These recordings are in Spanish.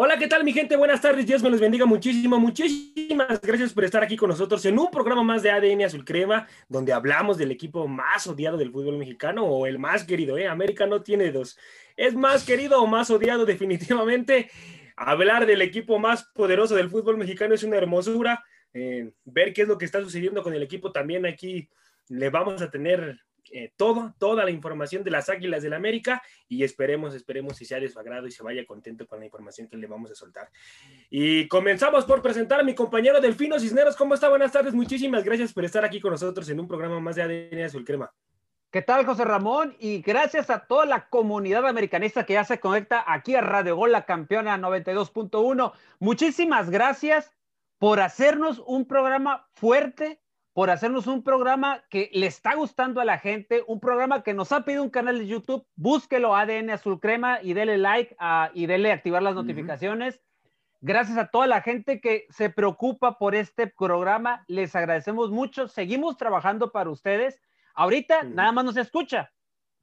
Hola, ¿qué tal mi gente? Buenas tardes, Dios me los bendiga muchísimo, muchísimas gracias por estar aquí con nosotros en un programa más de ADN Azul Crema, donde hablamos del equipo más odiado del fútbol mexicano o el más querido, ¿eh? América no tiene dos, es más querido o más odiado definitivamente. Hablar del equipo más poderoso del fútbol mexicano es una hermosura. Eh, ver qué es lo que está sucediendo con el equipo también aquí le vamos a tener eh, todo, toda la información de las Águilas del América y esperemos, esperemos si sea de su agrado y se vaya contento con la información que le vamos a soltar. Y comenzamos por presentar a mi compañero Delfino Cisneros. ¿Cómo está? Buenas tardes. Muchísimas gracias por estar aquí con nosotros en un programa más de ADN Azul Crema. ¿Qué tal, José Ramón? Y gracias a toda la comunidad americanista que ya se conecta aquí a Radio Gol, la campeona 92.1. Muchísimas gracias por hacernos un programa fuerte, por hacernos un programa que le está gustando a la gente, un programa que nos ha pedido un canal de YouTube. Búsquelo ADN Azul Crema y dele like ah, y dele activar las notificaciones. Gracias a toda la gente que se preocupa por este programa. Les agradecemos mucho. Seguimos trabajando para ustedes. Ahorita nada más nos escucha,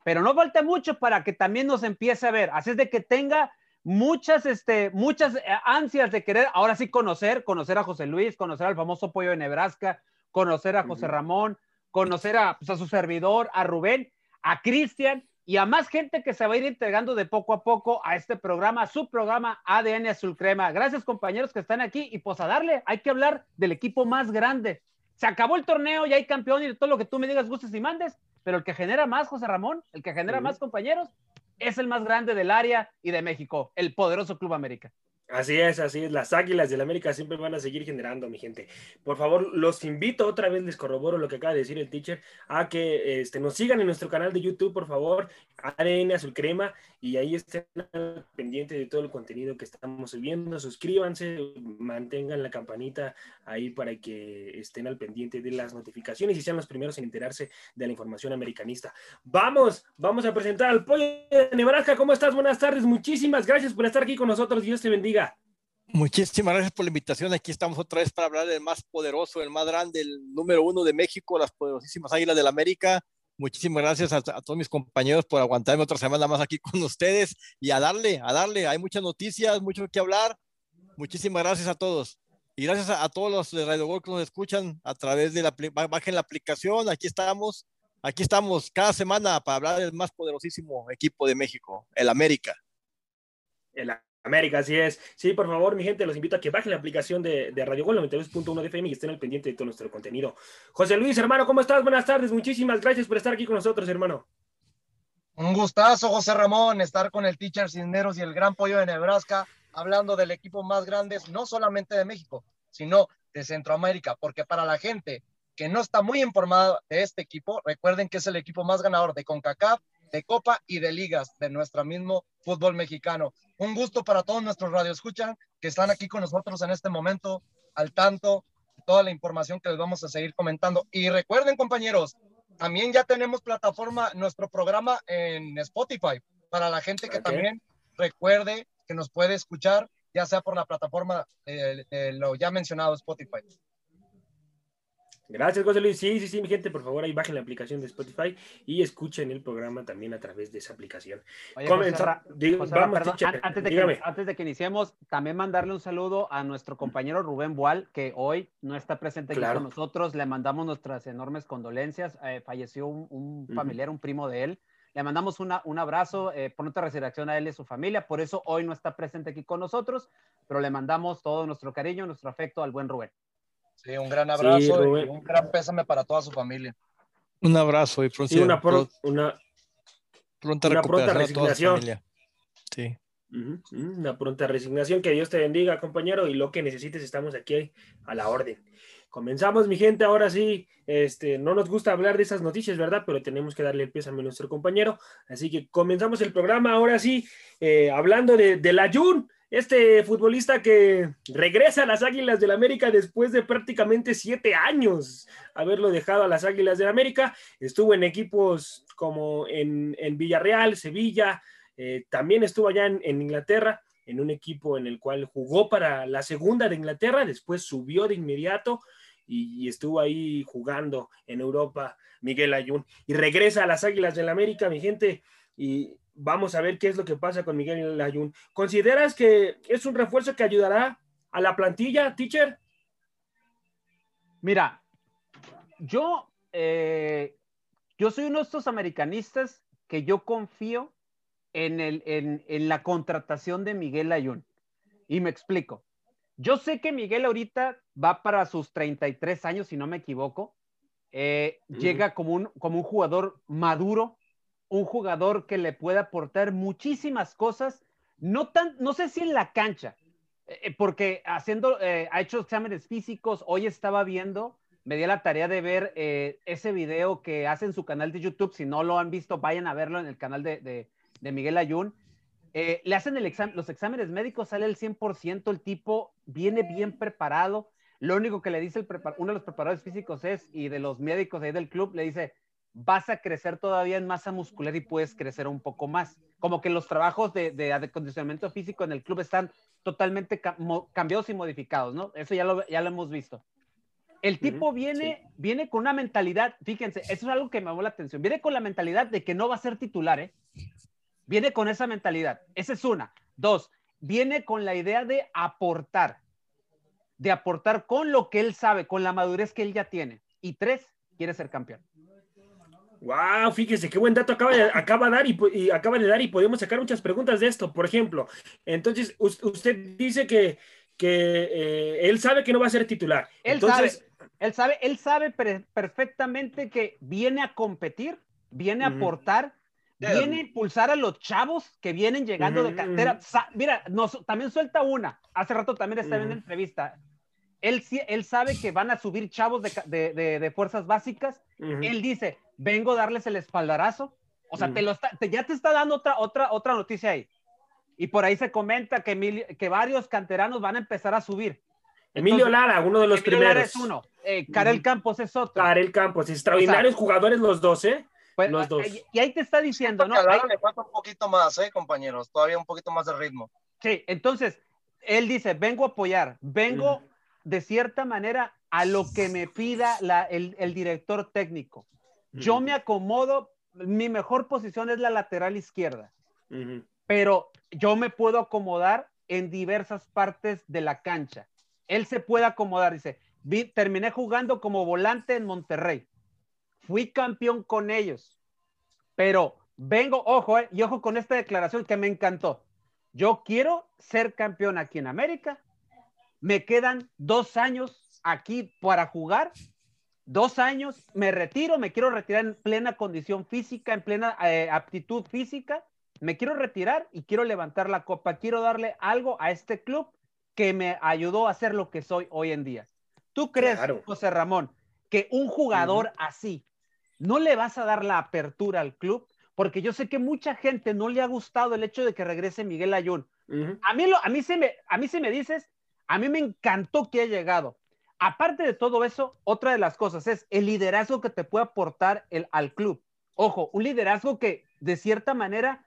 pero no falta mucho para que también nos empiece a ver. Así es de que tenga muchas, este, muchas eh, ansias de querer ahora sí conocer, conocer a José Luis, conocer al famoso pollo de Nebraska, conocer a José Ramón, conocer pues, a, su servidor, a Rubén, a Cristian y a más gente que se va a ir entregando de poco a poco a este programa, a su programa ADN Azul Crema. Gracias compañeros que están aquí y pues a darle, hay que hablar del equipo más grande. Se acabó el torneo, ya hay campeón y todo lo que tú me digas, gustes y mandes, pero el que genera más, José Ramón, el que genera más compañeros, es el más grande del área y de México, el poderoso Club América. Así es, así es. Las águilas del América siempre van a seguir generando, mi gente. Por favor, los invito otra vez, les corroboro lo que acaba de decir el teacher, a que este, nos sigan en nuestro canal de YouTube, por favor, ADN Azul Crema, y ahí estén pendientes de todo el contenido que estamos subiendo. Suscríbanse, mantengan la campanita ahí para que estén al pendiente de las notificaciones y sean los primeros en enterarse de la información americanista. Vamos, vamos a presentar al pollo de Nebraska. ¿Cómo estás? Buenas tardes. Muchísimas gracias por estar aquí con nosotros. Dios te bendiga. Muchísimas gracias por la invitación. Aquí estamos otra vez para hablar del más poderoso, el más grande, el número uno de México, las poderosísimas Águilas del América. Muchísimas gracias a, todos mis compañeros por aguantarme otra semana más aquí con ustedes y a darle, a darle. Hay muchas noticias, mucho que hablar. Muchísimas gracias a todos. Y gracias a, todos los de Radio Gol que nos escuchan a través de la, bajen la aplicación. Aquí estamos, aquí estamos cada semana para hablar del más poderosísimo equipo de México, el América. El América, así es. Sí, por favor, mi gente, los invito a que bajen la aplicación de, Radio Gol 92.1 de FM y estén al pendiente de todo nuestro contenido. José Luis, hermano, ¿cómo estás? Buenas tardes. Muchísimas gracias por estar aquí con nosotros, hermano. Un gustazo, José Ramón, estar con el teacher Cisneros y el gran pollo de Nebraska, hablando del equipo más grande, no solamente de México, sino de Centroamérica, porque para la gente que no está muy informada de este equipo, recuerden que es el equipo más ganador de CONCACAF, de Copa y de ligas de nuestro mismo fútbol mexicano. Un gusto para todos nuestros radioescuchan que están aquí con nosotros en este momento, al tanto toda la información que les vamos a seguir comentando. Y recuerden, compañeros, también ya tenemos plataforma, nuestro programa en Spotify, para la gente que también recuerde que nos puede escuchar, ya sea por la plataforma, de lo ya mencionado Spotify. Gracias, José Luis. Sí, sí, sí, mi gente, por favor, ahí bajen la aplicación de Spotify y escuchen el programa también a través de esa aplicación. antes, de que, antes de que iniciemos, también mandarle un saludo a nuestro compañero Rubén Boal, que hoy no está presente aquí con nosotros. Le mandamos nuestras enormes condolencias. Eh, falleció un, familiar, un primo de él. Le mandamos una, un abrazo, eh, pronta resurrección a él y a su familia. Por eso hoy no está presente aquí con nosotros, pero le mandamos todo nuestro cariño, nuestro afecto al buen Rubén. Sí, un gran abrazo y un gran pésame para toda su familia. Un abrazo y pronto, una, una, pronta recuperación resignación. Sí. Una pronta resignación. Que Dios te bendiga, compañero, y lo que necesites, estamos aquí a la orden. Comenzamos, mi gente. Ahora sí, este, no nos gusta hablar de esas noticias, ¿verdad? Pero tenemos que darle el pésame a nuestro compañero. Así que comenzamos el programa. Ahora sí, eh, hablando de, de la Jun este futbolista que regresa a las Águilas del América después de prácticamente siete años haberlo dejado a las Águilas del América, estuvo en equipos como en, Villarreal, Sevilla, eh, también estuvo allá en, Inglaterra, en un equipo en el cual jugó para la segunda de Inglaterra, después subió de inmediato y, estuvo ahí jugando en Europa Miguel Ayun. Y regresa a las Águilas del América, mi gente, y vamos a ver qué es lo que pasa con Miguel Layún. ¿Consideras que es un refuerzo que ayudará a la plantilla, teacher? Mira, yo, eh, yo soy uno de estos americanistas que yo confío en, el, en, en la contratación de Miguel Ayun. Y me explico. Yo sé que Miguel ahorita va para sus 33 años, si no me equivoco. Eh, llega como un, como un jugador maduro, un jugador que le puede aportar muchísimas cosas, no, tan, no sé si en la cancha, eh, porque haciendo, eh, ha hecho exámenes físicos, hoy estaba viendo, me di la tarea de ver ese video que hace en su canal de YouTube, si no lo han visto, vayan a verlo en el canal de, de, Miguel Ayun. le hacen el examen, los exámenes médicos, sale el 100%, el tipo viene bien preparado, lo único que le dice uno de los preparadores físicos es, y de los médicos ahí del club, le dice, vas a crecer todavía en masa muscular y puedes crecer un poco más. Como que los trabajos de, de acondicionamiento físico en el club están totalmente cambiados y modificados, ¿no? Eso ya lo, ya lo hemos visto. El tipo viene, viene con una mentalidad, fíjense, eso es algo que me llamó la atención, viene con la mentalidad de que no va a ser titular, ¿eh? Viene con esa mentalidad. Esa es una. Dos, viene con la idea de aportar de aportar con lo que él sabe, con la madurez que él ya tiene. Y tres, quiere ser campeón. Wow, fíjese qué buen dato acaba de, acaba dar y, acaba de dar y podemos sacar muchas preguntas de esto. Por ejemplo, entonces usted dice que, que eh, él sabe que no va a ser titular. Él sabe, él sabe, él sabe perfectamente que viene a competir, viene a aportar, viene a impulsar a los chavos que vienen llegando de cantera. Mira, nos, también suelta una. Hace rato también estaba en una entrevista. Él, él sabe que van a subir chavos de, de, de, fuerzas básicas. Él dice, vengo a darles el espaldarazo. O sea, te lo ya te está dando otra, otra, otra noticia ahí. Y por ahí se comenta que, que varios canteranos van a empezar a subir. Emilio Lara, uno de los Emilio primeros. Lara es uno. Eh, Karel Campos es otro. Karel Campos, extraordinarios jugadores los dos, ¿eh? Pues, los dos. Y ahí te está diciendo, ¿no? A le falta un poquito más, ¿eh, compañeros? Todavía un poquito más de ritmo. Sí, entonces, él dice, vengo a apoyar, vengo de cierta manera a lo que me pida la, el, el, director técnico. Yo me acomodo, mi mejor posición es la lateral izquierda, pero yo me puedo acomodar en diversas partes de la cancha. Él se puede acomodar, dice, vi, terminé jugando como volante en Monterrey, fui campeón con ellos, pero vengo, ojo, eh, y ojo con esta declaración que me encantó. Yo quiero ser campeón aquí en América. Me quedan dos años aquí para jugar. Dos años, me retiro, me quiero retirar en plena condición física, en plena eh, aptitud física. Me quiero retirar y quiero levantar la copa. Quiero darle algo a este club que me ayudó a ser lo que soy hoy en día. ¿Tú crees, José Ramón, que un jugador así no le vas a dar la apertura al club? porque yo sé que mucha gente no le ha gustado el hecho de que regrese Miguel Ayun. a, mí lo, a, mí se me, a mí se me dices, a mí me encantó que haya llegado. Aparte de todo eso, otra de las cosas es el liderazgo que te puede aportar el, al club. Ojo, un liderazgo que de cierta manera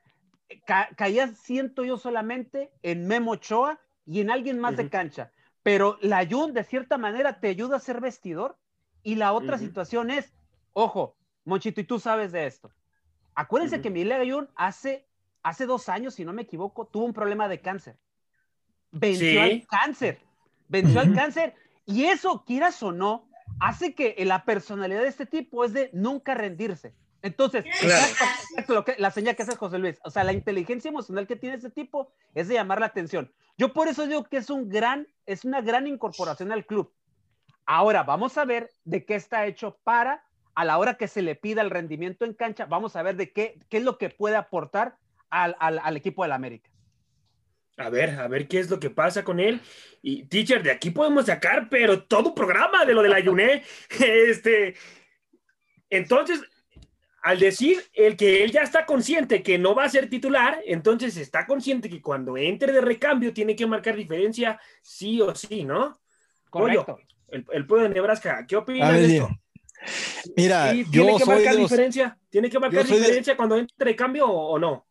caía, siento yo solamente en Memo Ochoa y en alguien más de cancha. Pero la Ayun de cierta manera te ayuda a ser vestidor. Y la otra situación es, ojo, Monchito, y tú sabes de esto Acuérdense que Miguel Ayun hace, hace dos años, si no me equivoco, tuvo un problema de cáncer. Venció al cáncer. Venció al cáncer. Y eso, quieras o no, hace que la personalidad de este tipo es de nunca rendirse. Entonces, lo que, la señal que hace José Luis, o sea, la inteligencia emocional que tiene este tipo es de llamar la atención. Yo por eso digo que es un gran, es una gran incorporación al club. Ahora, vamos a ver de qué está hecho para a la hora que se le pida el rendimiento en cancha, vamos a ver de qué, qué es lo que puede aportar al, al, equipo del América. A ver, a ver qué es lo que pasa con él. Y, teacher, de aquí podemos sacar, pero todo un programa de lo del ayuné. este, entonces, al decir el que él ya está consciente que no va a ser titular, entonces está consciente que cuando entre de recambio tiene que marcar diferencia sí o sí, ¿no? Correcto. el, el pueblo de Nebraska, ¿qué opinas de esto? Mira, yo tiene que marcar diferencia. ¿Tiene que marcar diferencia cuando entre cambio o, no?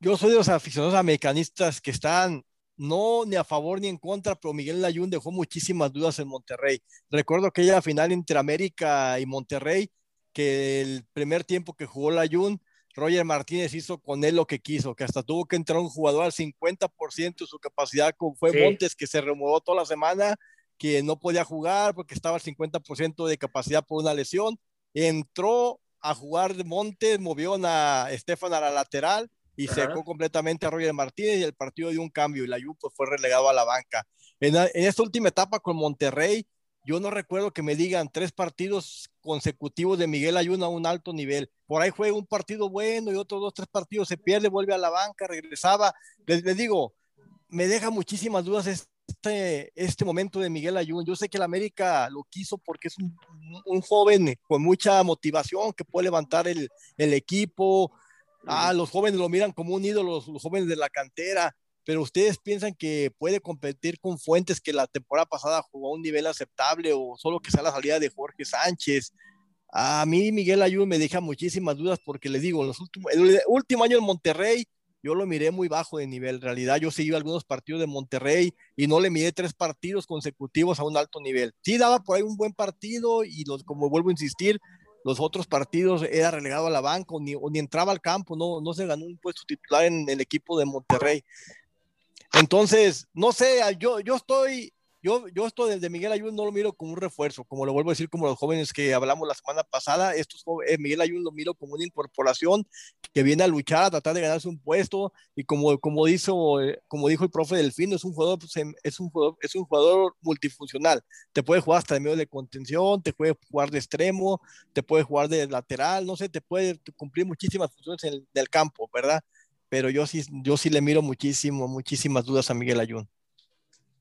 Yo soy de los aficionados americanistas que están no ni a favor ni en contra, pero Miguel Layún dejó muchísimas dudas en Monterrey. Recuerdo que aquella final entre América y Monterrey, que el primer tiempo que jugó Layún, Roger Martínez hizo con él lo que quiso, que hasta tuvo que entrar un jugador al 50% de su capacidad, como fue Montes, que se removió toda la semana, que no podía jugar porque estaba al 50% de capacidad por una lesión. Entró a jugar de Montes, movió a Estefan a la lateral y secó completamente a Roger Martínez y el partido dio un cambio y la Juve pues, fue relegado a la banca. En, en, esta última etapa con Monterrey, yo no recuerdo que me digan tres partidos consecutivos de Miguel Ayuna a un alto nivel. Por ahí juega un partido bueno y otros dos, tres partidos se pierde, vuelve a la banca, regresaba. Les, les digo, me deja muchísimas dudas este, este momento de Miguel Ayun. Yo sé que el América lo quiso porque es un, un joven con mucha motivación que puede levantar el, el equipo, Ah, los jóvenes lo miran como un ídolo, los, jóvenes de la cantera, pero ustedes piensan que puede competir con Fuentes que la temporada pasada jugó a un nivel aceptable o solo que sea la salida de Jorge Sánchez. A mí Miguel Ayun me deja muchísimas dudas porque les digo, los últimos, el último año en Monterrey yo lo miré muy bajo de nivel. En realidad yo seguí algunos partidos de Monterrey y no le miré tres partidos consecutivos a un alto nivel. Sí daba por ahí un buen partido y los, como vuelvo a insistir, los otros partidos era relegado a la banca o ni, ni entraba al campo, no, no se ganó un puesto titular en el equipo de Monterrey. Entonces, no sé, yo, yo estoy yo, yo esto desde Miguel Ayun no lo miro como un refuerzo, como lo vuelvo a decir como los jóvenes que hablamos la semana pasada, estos eh, Miguel Ayun lo miro como una incorporación que viene a luchar, a tratar de ganarse un puesto y como, como, dijo, eh, como dijo el profe Delfino, es un jugador, pues, em, es un jugador, es un jugador multifuncional, te puede jugar hasta de medio de contención, te puede jugar de extremo, te puede jugar de lateral, no sé, te puede cumplir muchísimas funciones en el, del campo, ¿verdad? Pero yo sí, yo sí le miro muchísimo, muchísimas dudas a Miguel Ayun.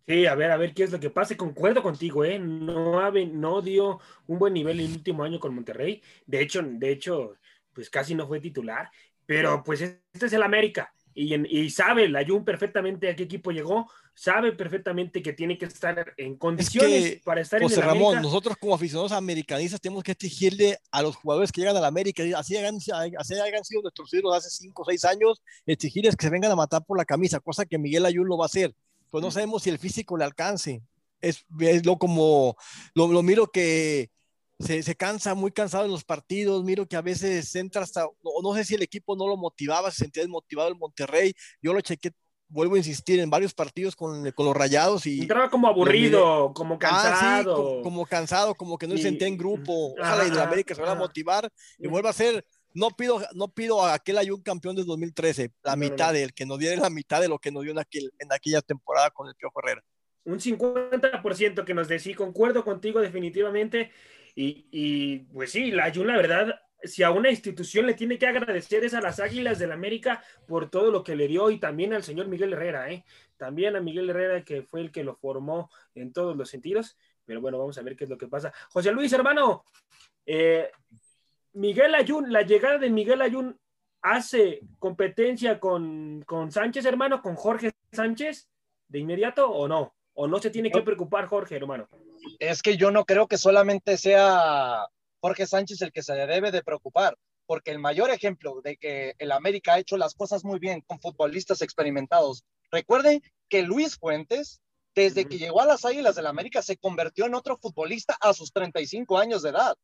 Sí, a ver, a ver qué es lo que pasa. Concuerdo contigo, ¿eh? No, no dio un buen nivel el último año con Monterrey. De hecho, de hecho, pues casi no fue titular. Pero pues este es el América. Y, y sabe la Jun perfectamente a qué equipo llegó. Sabe perfectamente que tiene que estar en condiciones para estar en el Ramón, nosotros como aficionados americanistas tenemos que exigirle a los jugadores que llegan a la América, así hayan, así hayan sido nuestros ídolos hace 5 o 6 años, exigirles que se vengan a matar por la camisa, cosa que Miguel Ayun lo va a hacer pues no sabemos si el físico le alcance. Es, es lo como, lo, lo miro que se, se, cansa, muy cansado en los partidos, miro que a veces entra hasta, no, no sé si el equipo no lo motivaba, se sentía desmotivado el Monterrey, yo lo chequé vuelvo a insistir, en varios partidos con, con los rayados y... Entraba como aburrido, como cansado. Ah, sí, como, cansado, como que no se sentía en grupo. Ojalá y de América se va a motivar y vuelva a ser no pido, no pido a aquel un campeón de 2013, la mitad de él, que nos diera la mitad de lo que nos dio en, aquel, en aquella temporada con el Piojo Herrera. Un 50% que nos decía, concuerdo contigo definitivamente. Y, y pues sí, la Ayun, la verdad, si a una institución le tiene que agradecer es a las Águilas del América por todo lo que le dio y también al señor Miguel Herrera, ¿eh? También a Miguel Herrera que fue el que lo formó en todos los sentidos. Pero bueno, vamos a ver qué es lo que pasa. José Luis, hermano, eh, Miguel Ayun, la llegada de Miguel Ayun hace competencia con, con, Sánchez, hermano, con Jorge Sánchez de inmediato o no? ¿O no se tiene que preocupar Jorge, hermano? Es que yo no creo que solamente sea Jorge Sánchez el que se debe de preocupar, porque el mayor ejemplo de que el América ha hecho las cosas muy bien con futbolistas experimentados. Recuerden que Luis Fuentes, desde que llegó a las Águilas del América, se convirtió en otro futbolista a sus 35 años de edad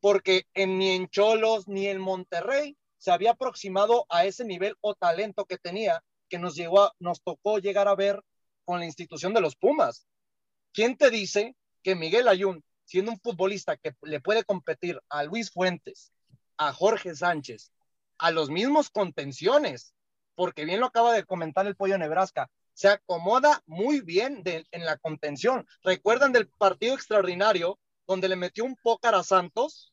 porque en, ni en Cholos ni en Monterrey se había aproximado a ese nivel o talento que tenía que nos, llegó a, nos tocó llegar a ver con la institución de los Pumas. ¿Quién te dice que Miguel Ayun, siendo un futbolista que le puede competir a Luis Fuentes, a Jorge Sánchez, a los mismos contenciones, porque bien lo acaba de comentar el pollo Nebraska, se acomoda muy bien en la contención. ¿Recuerdan del partido extraordinario donde le metió un pócar a Santos,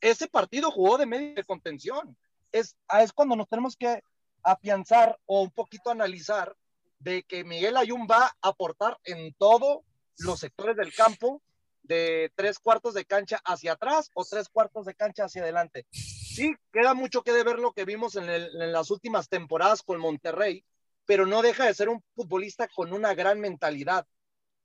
ese partido jugó de medio de contención. Es, ah, es cuando nos tenemos que afianzar o un poquito analizar de que Miguel Ayun va a aportar en todos los sectores del campo, de tres cuartos de cancha hacia atrás o tres cuartos de cancha hacia adelante. Sí, queda mucho que ver lo que vimos en las últimas temporadas con Monterrey, pero no deja de ser un futbolista con una gran mentalidad.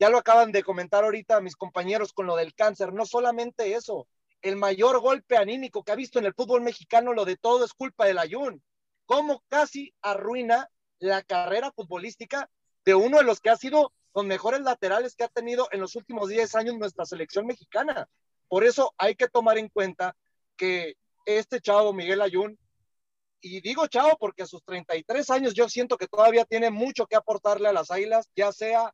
Ya lo acaban de comentar ahorita mis compañeros con lo del cáncer. No solamente eso, el mayor golpe anímico que ha visto en el fútbol mexicano, lo de todo es culpa del Ayun. Cómo casi arruina la carrera futbolística de uno de los que ha sido los mejores laterales que ha tenido en los últimos 10 años nuestra selección mexicana. Por eso hay que tomar en cuenta que este chavo Miguel Ayun y digo chavo porque a sus 33 años yo siento que todavía tiene mucho que aportarle a las Águilas, ya sea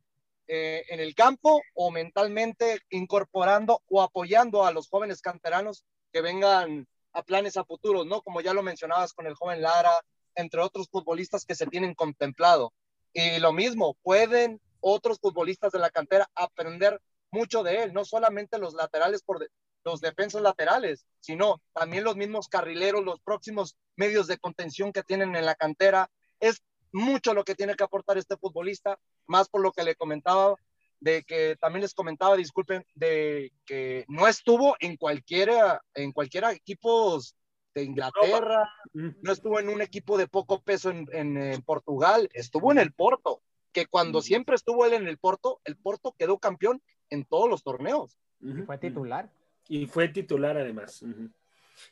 eh, en el campo o mentalmente incorporando o apoyando a los jóvenes canteranos que vengan a planes a futuro, ¿no? Como ya lo mencionabas con el joven Lara, entre otros futbolistas que se tienen contemplado. Y lo mismo, pueden otros futbolistas de la cantera aprender mucho de él, no solamente los laterales por los defensas laterales, sino también los mismos carrileros, los próximos medios de contención que tienen en la cantera. Es mucho lo que tiene que aportar este futbolista, más por lo que le comentaba, de que también les comentaba, disculpen, de que no estuvo en cualquiera, en cualquiera equipos de Inglaterra, no estuvo en un equipo de poco peso en, en, Portugal, estuvo en el Porto, que cuando siempre estuvo él en el Porto, el Porto quedó campeón en todos los torneos. Y fue titular. Y fue titular además.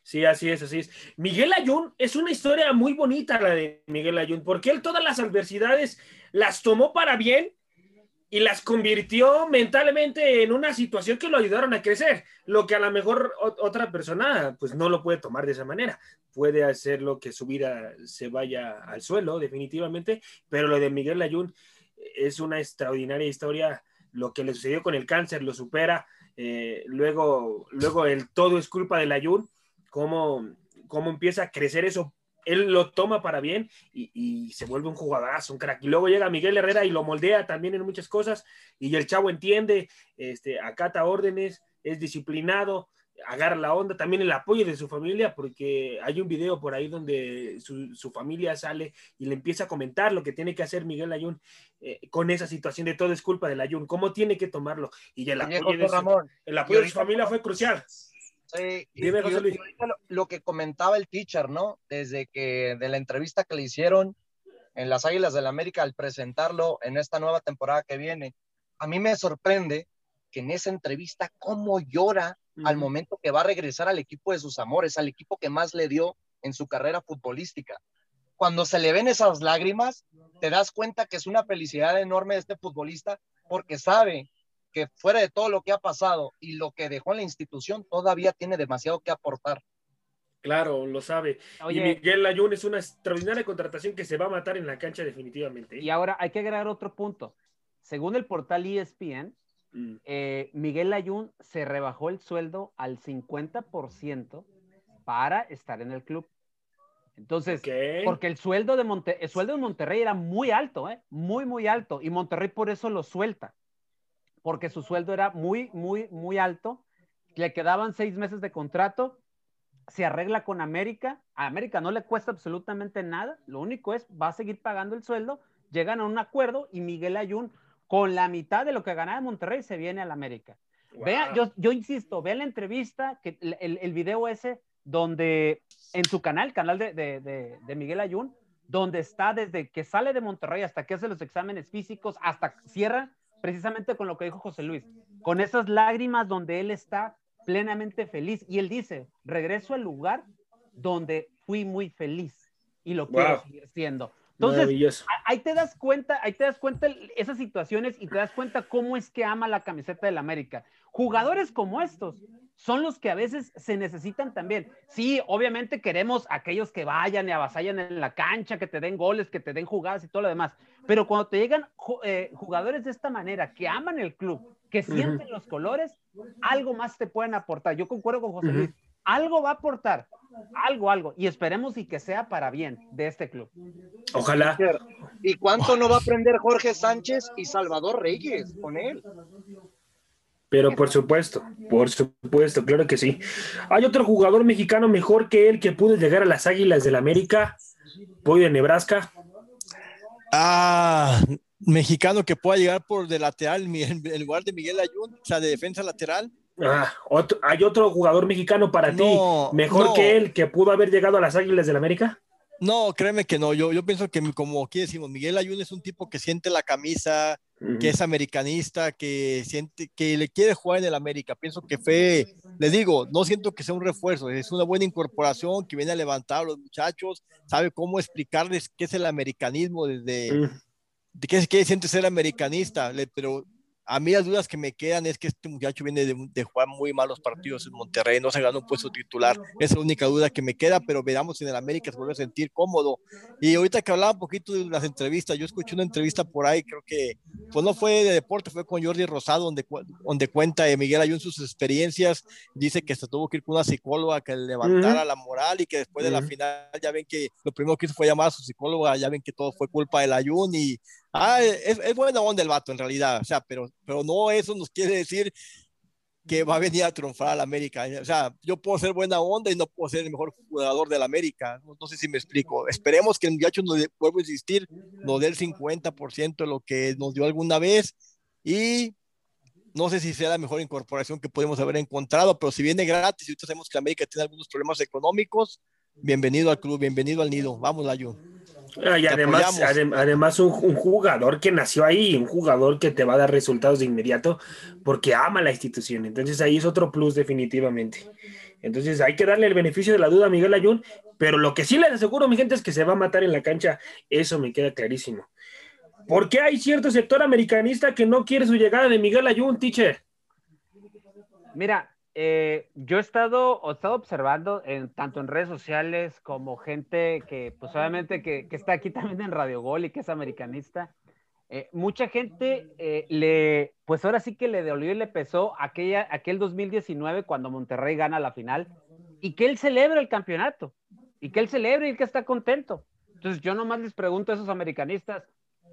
Sí, así es, así es. Miguel Ayun es una historia muy bonita la de Miguel Ayun, porque él todas las adversidades las tomó para bien y las convirtió mentalmente en una situación que lo ayudaron a crecer, lo que a lo mejor otra persona pues no lo puede tomar de esa manera, puede hacer lo que su vida se vaya al suelo definitivamente, pero lo de Miguel Ayun es una extraordinaria historia, lo que le sucedió con el cáncer lo supera, eh, luego, luego el todo es culpa del Ayun, cómo, cómo empieza a crecer eso él lo toma para bien y, se vuelve un jugadorazo, un crack. Y luego llega Miguel Herrera y lo moldea también en muchas cosas y el chavo entiende, este, acata órdenes, es disciplinado, agarra la onda, también el apoyo de su familia, porque hay un video por ahí donde su, familia sale y le empieza a comentar lo que tiene que hacer Miguel Ayun eh, con esa situación de todo es culpa del Ayun, cómo tiene que tomarlo. Y el apoyo, de el apoyo de su familia fue crucial. Sí, lo, que comentaba el teacher, ¿no? Desde que de la entrevista que le hicieron en las Águilas del la América al presentarlo en esta nueva temporada que viene, a mí me sorprende que en esa entrevista cómo llora al momento que va a regresar al equipo de sus amores, al equipo que más le dio en su carrera futbolística. Cuando se le ven esas lágrimas, te das cuenta que es una felicidad enorme de este futbolista porque sabe que fuera de todo lo que ha pasado y lo que dejó en la institución, todavía tiene demasiado que aportar. Claro, lo sabe. y Miguel Ayun es una extraordinaria contratación que se va a matar en la cancha definitivamente. Y ahora hay que agregar otro punto. Según el portal ESPN, mm. eh, Miguel Ayun se rebajó el sueldo al 50% para estar en el club. Entonces, porque el sueldo de Monte el sueldo de Monterrey era muy alto, ¿eh? muy, muy alto, y Monterrey por eso lo suelta porque su sueldo era muy, muy, muy alto. Le quedaban seis meses de contrato. Se arregla con América. A América no le cuesta absolutamente nada. Lo único es, va a seguir pagando el sueldo. Llegan a un acuerdo y Miguel Ayun, con la mitad de lo que ganaba en Monterrey, se viene al América. Vea, yo, yo insisto, vea la entrevista, que el, el, video ese donde en su canal, canal de, de, de, Miguel Ayun, donde está desde que sale de Monterrey hasta que hace los exámenes físicos, hasta cierra precisamente con lo que dijo José Luis, con esas lágrimas donde él está plenamente feliz. Y él dice, regreso al lugar donde fui muy feliz y lo quiero seguir siendo. Entonces, ahí te das cuenta, ahí te das cuenta esas situaciones y te das cuenta cómo es que ama la camiseta del América. Jugadores como estos son los que a veces se necesitan también. Sí, obviamente queremos aquellos que vayan y avasallan en la cancha, que te den goles, que te den jugadas y todo lo demás. Pero cuando te llegan eh, jugadores de esta manera, que aman el club, que sienten los colores, algo más te pueden aportar. Yo concuerdo con José Luis. Algo va a aportar, algo, algo, y esperemos y que sea para bien de este club. Ojalá. ¿Y cuánto no va a aprender Jorge Sánchez y Salvador Reyes con él? Pero por supuesto, por supuesto, claro que sí. Hay otro jugador mexicano mejor que él que pudo llegar a las Águilas del América, Pollo de Nebraska. Ah, mexicano que pueda llegar por de lateral en lugar de Miguel Ayun, o sea, de defensa lateral. Ah, ¿Hay otro jugador mexicano para ti mejor que él que pudo haber llegado a las Águilas del América? No, créeme que no. Yo, yo pienso que, como aquí decimos, Miguel Ayun es un tipo que siente la camisa, que es americanista, que siente que le quiere jugar en el América. Pienso que fue, les digo, no siento que sea un refuerzo, es una buena incorporación que viene a levantar a los muchachos, sabe cómo explicarles qué es el americanismo desde, de qué, qué siente ser americanista, pero a mí las dudas que me quedan es que este muchacho viene de, jugar muy malos partidos en Monterrey, no se ganó un puesto titular. Esa es la única duda que me queda, pero veamos si en el América se vuelve a sentir cómodo. Y ahorita que hablaba un poquito de las entrevistas, yo escuché una entrevista por ahí, creo que pues no fue de deporte, fue con Jordi Rosado, donde, donde cuenta Miguel Ayun sus experiencias. Dice que se tuvo que ir con una psicóloga que le levantara la moral y que después de la final ya ven que lo primero que hizo fue llamar a su psicóloga, ya ven que todo fue culpa del Ayun y Ah, es, es buena onda el vato en realidad, o sea, pero, pero no eso nos quiere decir que va a venir a triunfar al América. O sea, yo puedo ser buena onda y no puedo ser el mejor jugador del América. No, sé si me explico. Esperemos que el muchacho, nos vuelvo a insistir, nos dé el 50% de lo que nos dio alguna vez y no sé si sea la mejor incorporación que podemos haber encontrado, pero si viene gratis y sabemos que América tiene algunos problemas económicos, bienvenido al club, bienvenido al nido. Vamos, Layo. Ah, y además, además un, jugador que nació ahí, un jugador que te va a dar resultados de inmediato porque ama la institución. Entonces ahí es otro plus definitivamente. Entonces hay que darle el beneficio de la duda a Miguel Ayun, pero lo que sí les aseguro, mi gente, es que se va a matar en la cancha. Eso me queda clarísimo. ¿Por qué hay cierto sector americanista que no quiere su llegada de Miguel Ayun, teacher? Mira, eh, yo he estado, he estado observando en, tanto en redes sociales como gente que, pues obviamente que, que está aquí también en Radio Gol y que es americanista. Eh, mucha gente eh, le, pues ahora sí que le dolió y le pesó aquella, aquel 2019 cuando Monterrey gana la final y que él celebra el campeonato y que él celebre y que está contento. Entonces yo nomás les pregunto a esos americanistas,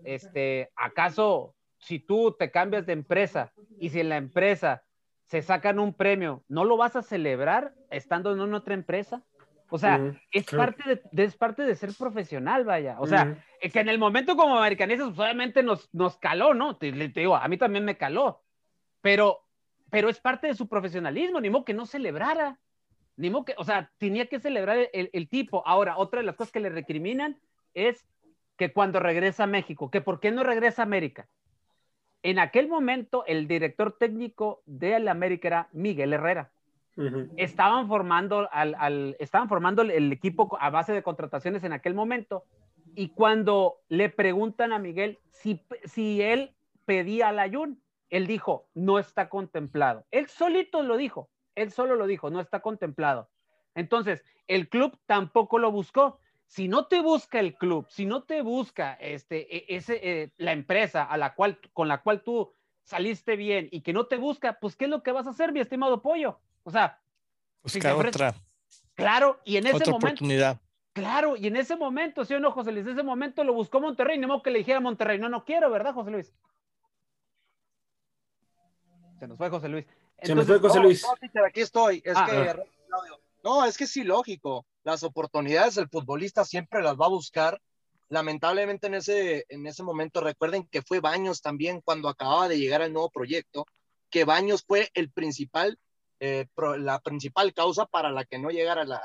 este, ¿acaso si tú te cambias de empresa y si en la empresa se sacan un premio, ¿no lo vas a celebrar estando en otra empresa? O sea, es, parte de, es parte de ser profesional, vaya. O sea, que en el momento como americanistas, pues, obviamente nos, nos caló, ¿no? Te, digo, a mí también me caló. Pero, pero es parte de su profesionalismo, ni modo que no celebrara. Ni modo que, o sea, tenía que celebrar el, el tipo. Ahora, otra de las cosas que le recriminan es que cuando regresa a México, que por qué no regresa a América. En aquel momento, el director técnico de la América era Miguel Herrera. Estaban formando, al, estaban formando el, equipo a base de contrataciones en aquel momento. Y cuando le preguntan a Miguel si, si él pedía al Ayun, él dijo, no está contemplado. Él solito lo dijo, él solo lo dijo, no está contemplado. Entonces, el club tampoco lo buscó si no te busca el club, si no te busca este, e, ese, eh, la empresa a la cual, con la cual tú saliste bien y que no te busca, pues ¿qué es lo que vas a hacer, mi estimado pollo? O sea, buscar otra. Claro, y en ese otra momento. Oportunidad. Claro, y en ese momento, ¿sí o no, José Luis? En ese momento lo buscó Monterrey, ni modo que le dijera a Monterrey, no, no quiero, ¿verdad, José Luis? Se nos fue José Luis. Se nos fue José Luis. aquí estoy. Es ah, que, ah. no, es que sí, lógico las oportunidades el futbolista siempre las va a buscar. Lamentablemente en ese, en ese momento recuerden que fue Baños también cuando acababa de llegar al nuevo proyecto, que Baños fue el principal, eh, la principal causa para la que no llegara la,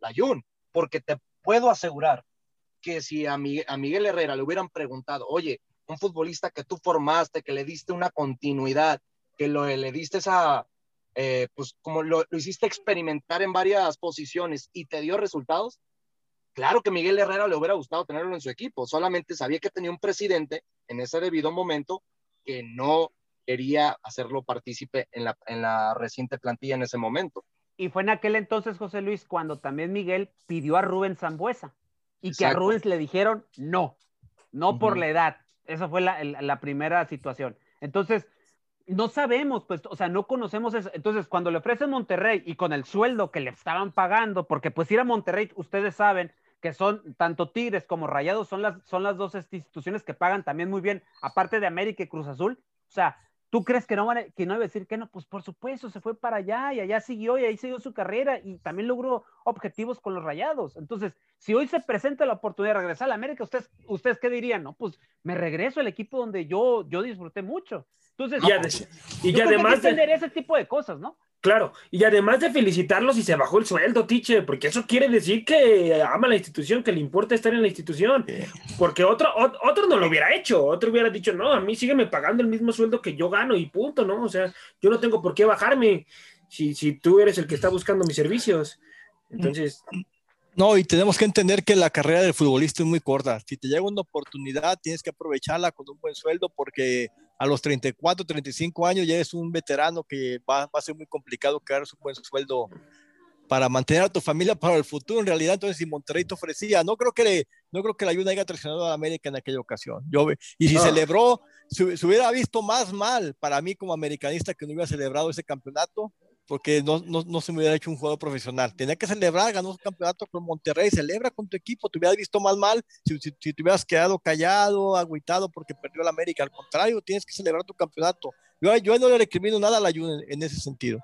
la Jun, porque te puedo asegurar que si a, a Miguel Herrera le hubieran preguntado, oye, un futbolista que tú formaste, que le diste una continuidad, que lo, le diste esa, eh, pues como lo, hiciste experimentar en varias posiciones y te dio resultados, claro que Miguel Herrera le hubiera gustado tenerlo en su equipo, solamente sabía que tenía un presidente en ese debido momento que no quería hacerlo partícipe en la, en la reciente plantilla en ese momento. Y fue en aquel entonces, José Luis, cuando también Miguel pidió a Rubén Zambuesa y que a Rubens le dijeron no, no por la edad. Esa fue la, la primera situación. Entonces, no sabemos, pues, o sea, no conocemos eso. Entonces, cuando le ofrecen Monterrey y con el sueldo que le estaban pagando, porque pues ir a Monterrey, ustedes saben que son tanto Tigres como Rayados, son las, son las dos instituciones que pagan también muy bien, aparte de América y Cruz Azul. O sea, ¿tú crees que no, van a, que no iba a decir que no? Pues por supuesto, se fue para allá y allá siguió y ahí siguió su carrera y también logró objetivos con los Rayados. Entonces, si hoy se presenta la oportunidad de regresar a la América, ¿ustedes, ustedes qué dirían? No, pues me regreso al equipo donde yo, yo disfruté mucho. Entonces, y, además de entender ese tipo de cosas, ¿no? Claro, y además de felicitarlos y se bajó el sueldo, Tiche, porque eso quiere decir que ama la institución, que le importa estar en la institución, porque otro, otro no lo hubiera hecho, otro hubiera dicho, no, a mí sígueme pagando el mismo sueldo que yo gano y punto, ¿no? O sea, yo no tengo por qué bajarme si, si tú eres el que está buscando mis servicios. Entonces... No, y tenemos que entender que la carrera del futbolista es muy corta. Si te llega una oportunidad, tienes que aprovecharla con un buen sueldo porque a los 34, 35 años ya es un veterano que va, va a ser muy complicado quedar un buen sueldo para mantener a tu familia para el futuro. En realidad, entonces, si Monterrey te ofrecía, no creo que, le, no creo que la ayuda haya traicionado a América en aquella ocasión. Yo, y si celebró, se, hubiera visto más mal para mí como americanista que no hubiera celebrado ese campeonato, porque no, no, no, se me hubiera hecho un jugador profesional. Tenía que celebrar, ganó su campeonato con Monterrey, celebra con tu equipo, te hubieras visto más mal si, si, si, te hubieras quedado callado, agüitado porque perdió el América. Al contrario, tienes que celebrar tu campeonato. Yo, yo no le recrimino nada a la ayuda en, en ese sentido.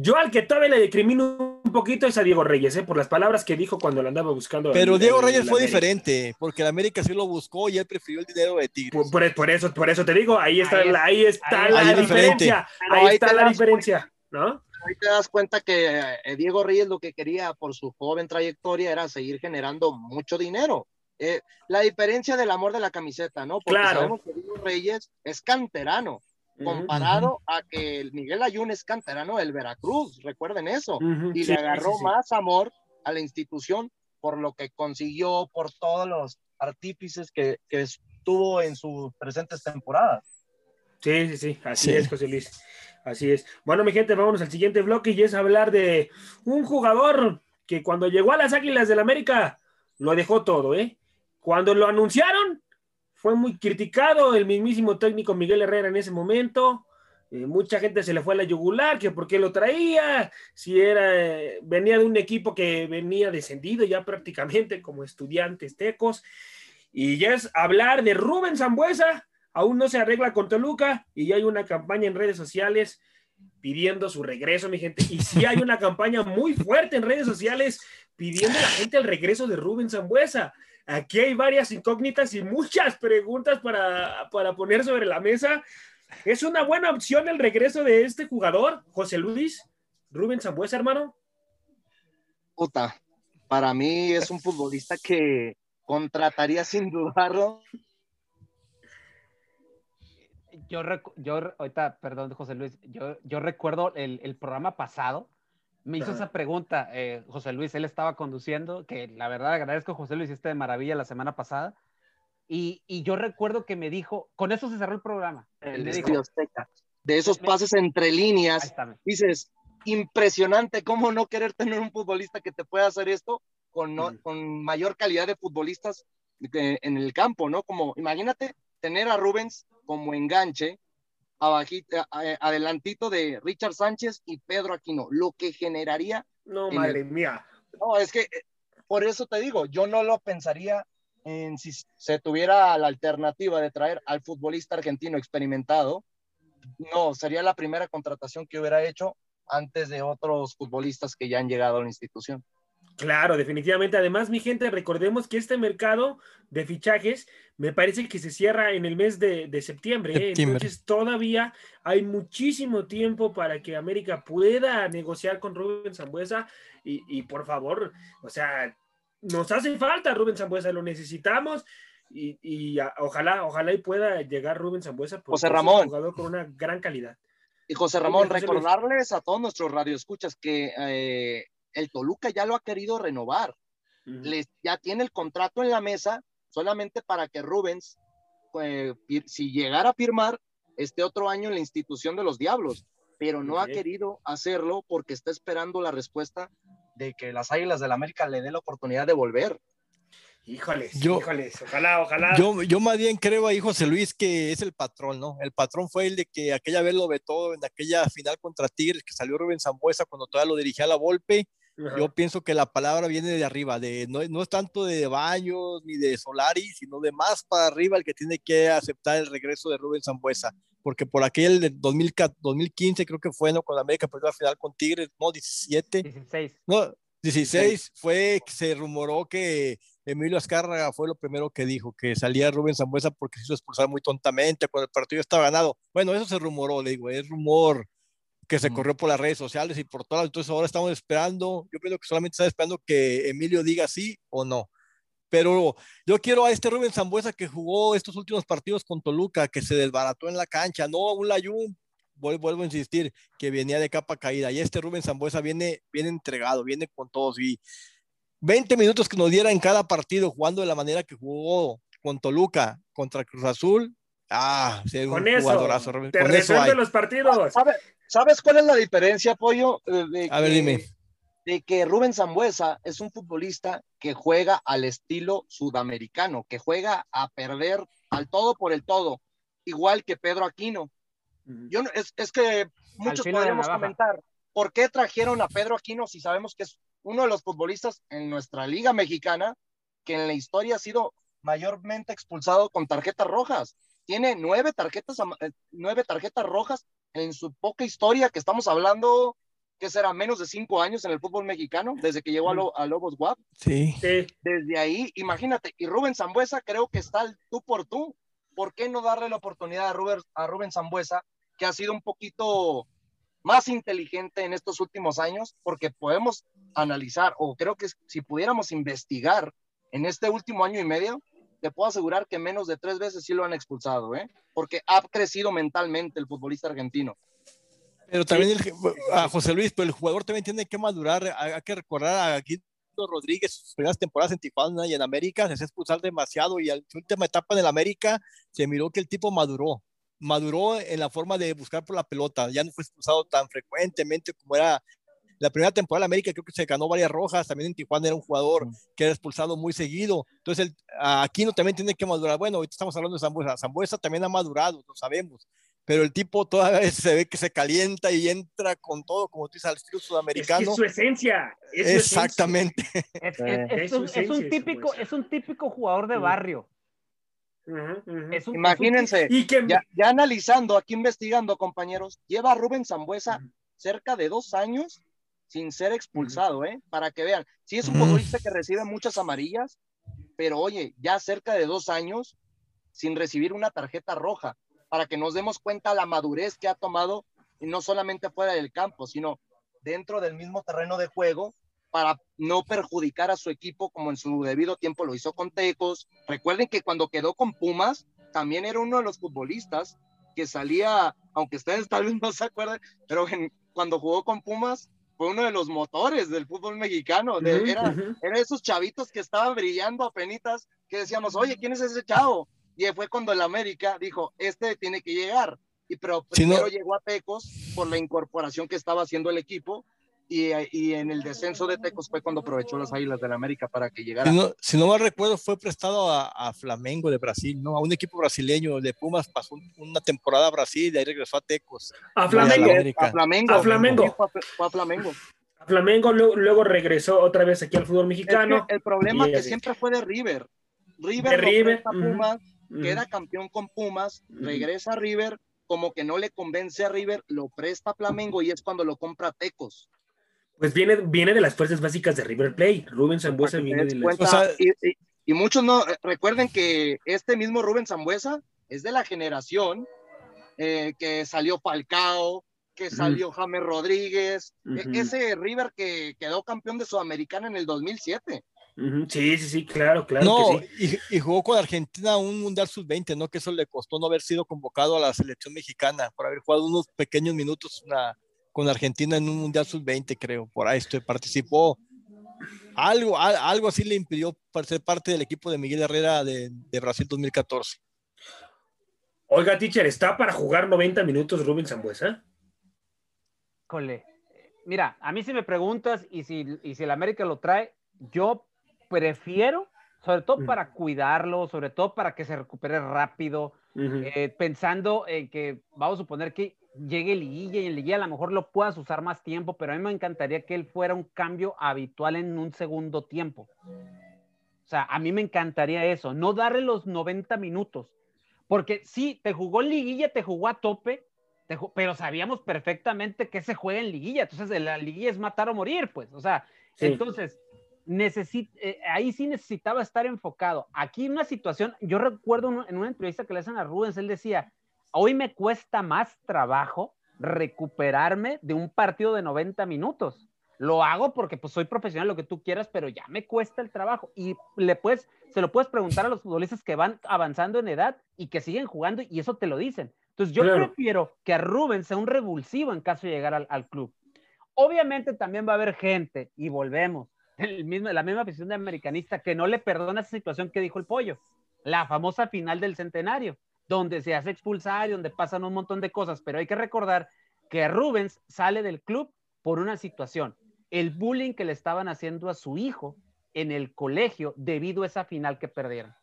Yo al que todavía le decrimino un poquito es a Diego Reyes, ¿eh? por las palabras que dijo cuando lo andaba buscando. Pero el, Diego Reyes fue América. diferente, porque el América sí lo buscó y él prefirió el dinero de Tigres. Por, por, por eso, por eso te digo, ahí está, ahí, la, ahí está ahí, la ahí diferencia. Ahí, ahí está la diferencia, ¿no? Ahí te das cuenta que eh, Diego Reyes lo que quería por su joven trayectoria era seguir generando mucho dinero. Eh, la diferencia del amor de la camiseta, ¿no? Porque claro. sabemos que Diego Reyes es canterano comparado uh -huh. a que el Miguel Ayun es canterano del Veracruz, recuerden eso, uh -huh. y sí, le agarró sí, sí. más amor a la institución por lo que consiguió, por todos los artífices que, que estuvo en sus presentes temporadas. Sí, sí, sí, así es, José Luis, así es. Bueno, mi gente, vámonos al siguiente bloque y es hablar de un jugador que cuando llegó a las Águilas del América lo dejó todo, ¿eh? Cuando lo anunciaron, fue muy criticado el mismísimo técnico Miguel Herrera en ese momento. Eh, mucha gente se le fue a la yugular, que por qué lo traía, si era, eh, venía de un equipo que venía descendido ya prácticamente como estudiantes tecos. Y ya es hablar de Rubén Zambuesa, aún no se arregla con Toluca y ya hay una campaña en redes sociales pidiendo su regreso, mi gente. Y sí hay una campaña muy fuerte en redes sociales pidiendo a la gente el regreso de Rubén Zambuesa. Aquí hay varias incógnitas y muchas preguntas para, para poner sobre la mesa. ¿Es una buena opción el regreso de este jugador, José Luis? Rubén Zambuesa, hermano. Para mí es un futbolista que contrataría sin dudarlo. Yo, yo ahorita, perdón, José Luis, yo, yo recuerdo el, el programa pasado, me hizo esa pregunta eh, José Luis, él estaba conduciendo, que la verdad agradezco José Luis, hiciste de maravilla la semana pasada, y, y, yo recuerdo que me dijo, con eso se cerró el programa. El me dijo, de esos pases entre líneas, dices, impresionante, ¿cómo no querer tener un futbolista que te pueda hacer esto con, no, mm. con mayor calidad de futbolistas de, en el campo, ¿no? Como, imagínate tener a Rubens como enganche, abajito, adelantito de Richard Sánchez y Pedro Aquino, lo que generaría. No, madre el... mía. No, es que eh, por eso te digo, yo no lo pensaría en si se tuviera la alternativa de traer al futbolista argentino experimentado. No, sería la primera contratación que hubiera hecho antes de otros futbolistas que ya han llegado a la institución. Claro, definitivamente. Además, mi gente, recordemos que este mercado de fichajes me parece que se cierra en el mes de, de septiembre, ¿eh? septiembre. Entonces, todavía hay muchísimo tiempo para que América pueda negociar con Rubén Zambuesa. Y, y, por favor, o sea, nos hace falta Rubén Zambuesa, lo necesitamos. Y, y a, ojalá, ojalá y pueda llegar Rubén Zambuesa, José Ramón. un jugador con una gran calidad. Y José Ramón, José recordarles a todos nuestros radioescuchas que eh, el Toluca ya lo ha querido renovar. Uh -huh. Les, ya tiene el contrato en la mesa solamente para que Rubens, pues, si llegara a firmar, este otro año en la institución de los Diablos, pero no okay. ha querido hacerlo porque está esperando la respuesta de que las Águilas del la América le dé la oportunidad de volver. Híjoles, yo, híjoles, ojalá, ojalá. Yo, yo más bien creo ahí, José Luis, que es el patrón, ¿no? El patrón fue el de que aquella vez lo vetó en aquella final contra Tigres, que salió Rubén Zambuesa cuando todavía lo dirigía a la Volpe. Yo pienso que la palabra viene de arriba, de no, no es tanto de Baños ni de Solari, sino de más para arriba el que tiene que aceptar el regreso de Rubén Zambuesa, porque por aquel de 2000, 2015 creo que fue, ¿no? Cuando América perdió la final con Tigres, no, 17. 16. No, 16 fue que se rumoró que Emilio Azcárraga fue lo primero que dijo, que salía Rubén Zambuesa porque se hizo expulsar muy tontamente cuando el partido estaba ganado. Bueno, eso se rumoró, le digo, es rumor que se corrió por las redes sociales y por todas. Entonces ahora estamos esperando, yo creo que solamente está esperando que Emilio diga sí o no. Pero yo quiero a este Rubén Zambuesa que jugó estos últimos partidos con Toluca, que se desbarató en la cancha, no un Layún, vuelvo a insistir, que venía de capa caída. Y este Rubén Zambuesa viene, viene entregado, viene con todos. Y 20 minutos que nos diera en cada partido jugando de la manera que jugó con Toluca contra Cruz Azul, Ah, sí, un Con eso, te Con eso resuelve hay. los partidos. ¿Sabes, ¿Sabes cuál es la diferencia, Pollo? Eh, de A ver, que- dime. De que Rubén Zambuesa es un futbolista que juega al estilo sudamericano, que juega a perder al todo por el todo, igual que Pedro Aquino. Yo no- es, es que muchos podríamos comentar, ¿por qué trajeron a Pedro Aquino si sabemos que es uno de los futbolistas en nuestra liga mexicana que en la historia ha sido mayormente expulsado con tarjetas rojas? Tiene nueve tarjetas, eh, nueve tarjetas rojas en su poca historia, que estamos hablando, que será menos de cinco años en el fútbol mexicano, desde que llegó a, Lo- a Lobos WAP. Sí. Sí. Desde ahí, imagínate, y Rubén Zambuesa creo que está al tú por tú. ¿Por qué no darle la oportunidad a Rubén, a Rubén Zambuesa, que ha sido un poquito más inteligente en estos últimos años? Porque podemos analizar, o creo que si pudiéramos investigar en este último año y medio, te puedo asegurar que menos de tres veces sí lo han expulsado, ¿eh? Porque ha crecido mentalmente el futbolista argentino. Pero también el, a José Luis, pero el jugador también tiene que madurar. Hay, hay que recordar a Guido Rodríguez, sus primeras temporadas en Tijuana y en América, se hacía expulsar demasiado y en su última etapa en el América se miró que el tipo maduró. Maduró en la forma de buscar por la pelota. Ya no fue expulsado tan frecuentemente como era la primera temporada de América. Creo que se ganó varias rojas. También en Tijuana era un jugador que era expulsado muy seguido. Entonces, el, Aquino también tiene que madurar. Bueno, ahorita estamos hablando de Zambuesa. Zambuesa también ha madurado, lo sabemos pero el tipo todavía se ve que se calienta y entra con todo, como tú dices, al estilo sudamericano. Es, que es su esencia. Es Exactamente. esencia. Es, un, es, un, típico, es un típico jugador de barrio. Uh -huh, uh -huh. Es un, Imagínense, es un... y que... ya, ya, analizando, aquí investigando, compañeros, lleva a Rubén Zambuesa uh -huh. cerca de dos años sin ser expulsado, ¿eh? Para que vean, sí es un futbolista que recibe muchas amarillas, pero oye, ya cerca de dos años sin recibir una tarjeta roja para que nos demos cuenta la madurez que ha tomado, y no solamente fuera del campo, sino dentro del mismo terreno de juego, para no perjudicar a su equipo como en su debido tiempo lo hizo con Tecos. Recuerden que cuando quedó con Pumas, también era uno de los futbolistas que salía, aunque ustedes tal vez no se acuerden, pero en, cuando jugó con Pumas, fue uno de los motores del fútbol mexicano. De, uh -huh, era, uh -huh. era esos chavitos que estaban brillando a penitas, que decíamos, oye, ¿quién es ese chavo? Y fue cuando el América dijo, este tiene que llegar. Y pero primero si no... llegó a Tecos por la incorporación que estaba haciendo el equipo. Y, y, en el descenso de Tecos fue cuando aprovechó las Águilas del América para que llegara. Si no, si no mal recuerdo, fue prestado a, a, Flamengo de Brasil, ¿no? A un equipo brasileño de Pumas pasó una temporada a Brasil y ahí regresó a Tecos. A Flamengo. A, a Flamengo. A Flamengo. Fue a, fue a Flamengo. A Flamengo luego, luego, regresó otra vez aquí al fútbol mexicano. Es que el problema que siempre fue de River. River, de River. a Pumas, uh -huh queda campeón con Pumas, regresa a River, como que no le convence a River, lo presta a Flamengo y es cuando lo compra Tecos. Pues viene, viene de las fuerzas básicas de River Play. Rubén Zambuesa viene de las... o sea, y, y, y, muchos no, recuerden que este mismo Rubén Zambuesa es de la generación eh, que salió Falcao, que salió uh -huh. James Rodríguez, uh -huh. ese River que quedó campeón de Sudamericana en el 2007. Uh -huh. Sí, sí, sí, claro, claro. No, que sí. y, y, jugó con Argentina un Mundial Sub-20, ¿no? Que eso le costó no haber sido convocado a la selección mexicana, por haber jugado unos pequeños minutos una, con Argentina en un Mundial Sub-20, creo. Por ahí esto, participó. Algo, a, algo así le impidió ser parte del equipo de Miguel Herrera de, de Brasil 2014. Oiga, teacher, ¿está para jugar 90 minutos Rubén Zambuesa? Cole. Mira, a mí si me preguntas y si, y si el América lo trae, yo prefiero, sobre todo -huh. para cuidarlo, sobre todo para que se recupere rápido, uh -huh. eh, pensando en que vamos a suponer que llegue liguilla y en liguilla a lo mejor lo puedas usar más tiempo, pero a mí me encantaría que él fuera un cambio habitual en un segundo tiempo. O sea, a mí me encantaría eso, no darle los 90 minutos, porque sí, te jugó liguilla, te jugó a tope, te jugó, pero sabíamos perfectamente que se juega en liguilla, entonces la liguilla es matar o morir, pues, o sea, sí. entonces Necesit eh, ahí sí necesitaba estar enfocado. Aquí una situación, yo recuerdo en una entrevista que le hacen a Rubens, él decía, hoy me cuesta más trabajo recuperarme de un partido de 90 minutos. Lo hago porque pues soy profesional, lo que tú quieras, pero ya me cuesta el trabajo. Y le puedes, se lo puedes preguntar a los futbolistas que van avanzando en edad y que siguen jugando y eso te lo dicen. Entonces yo claro. prefiero que a Rubens sea un revulsivo en caso de llegar al, al club. Obviamente también va a haber gente, y volvemos, el mismo, la misma afición de americanista que no le perdona esa situación que dijo el pollo, la famosa final del centenario. donde se hace expulsar y donde pasan un montón de cosas, pero hay que recordar que Rubens sale del club por una situación, el bullying que le estaban haciendo a su hijo en el colegio debido a esa final que perdieron.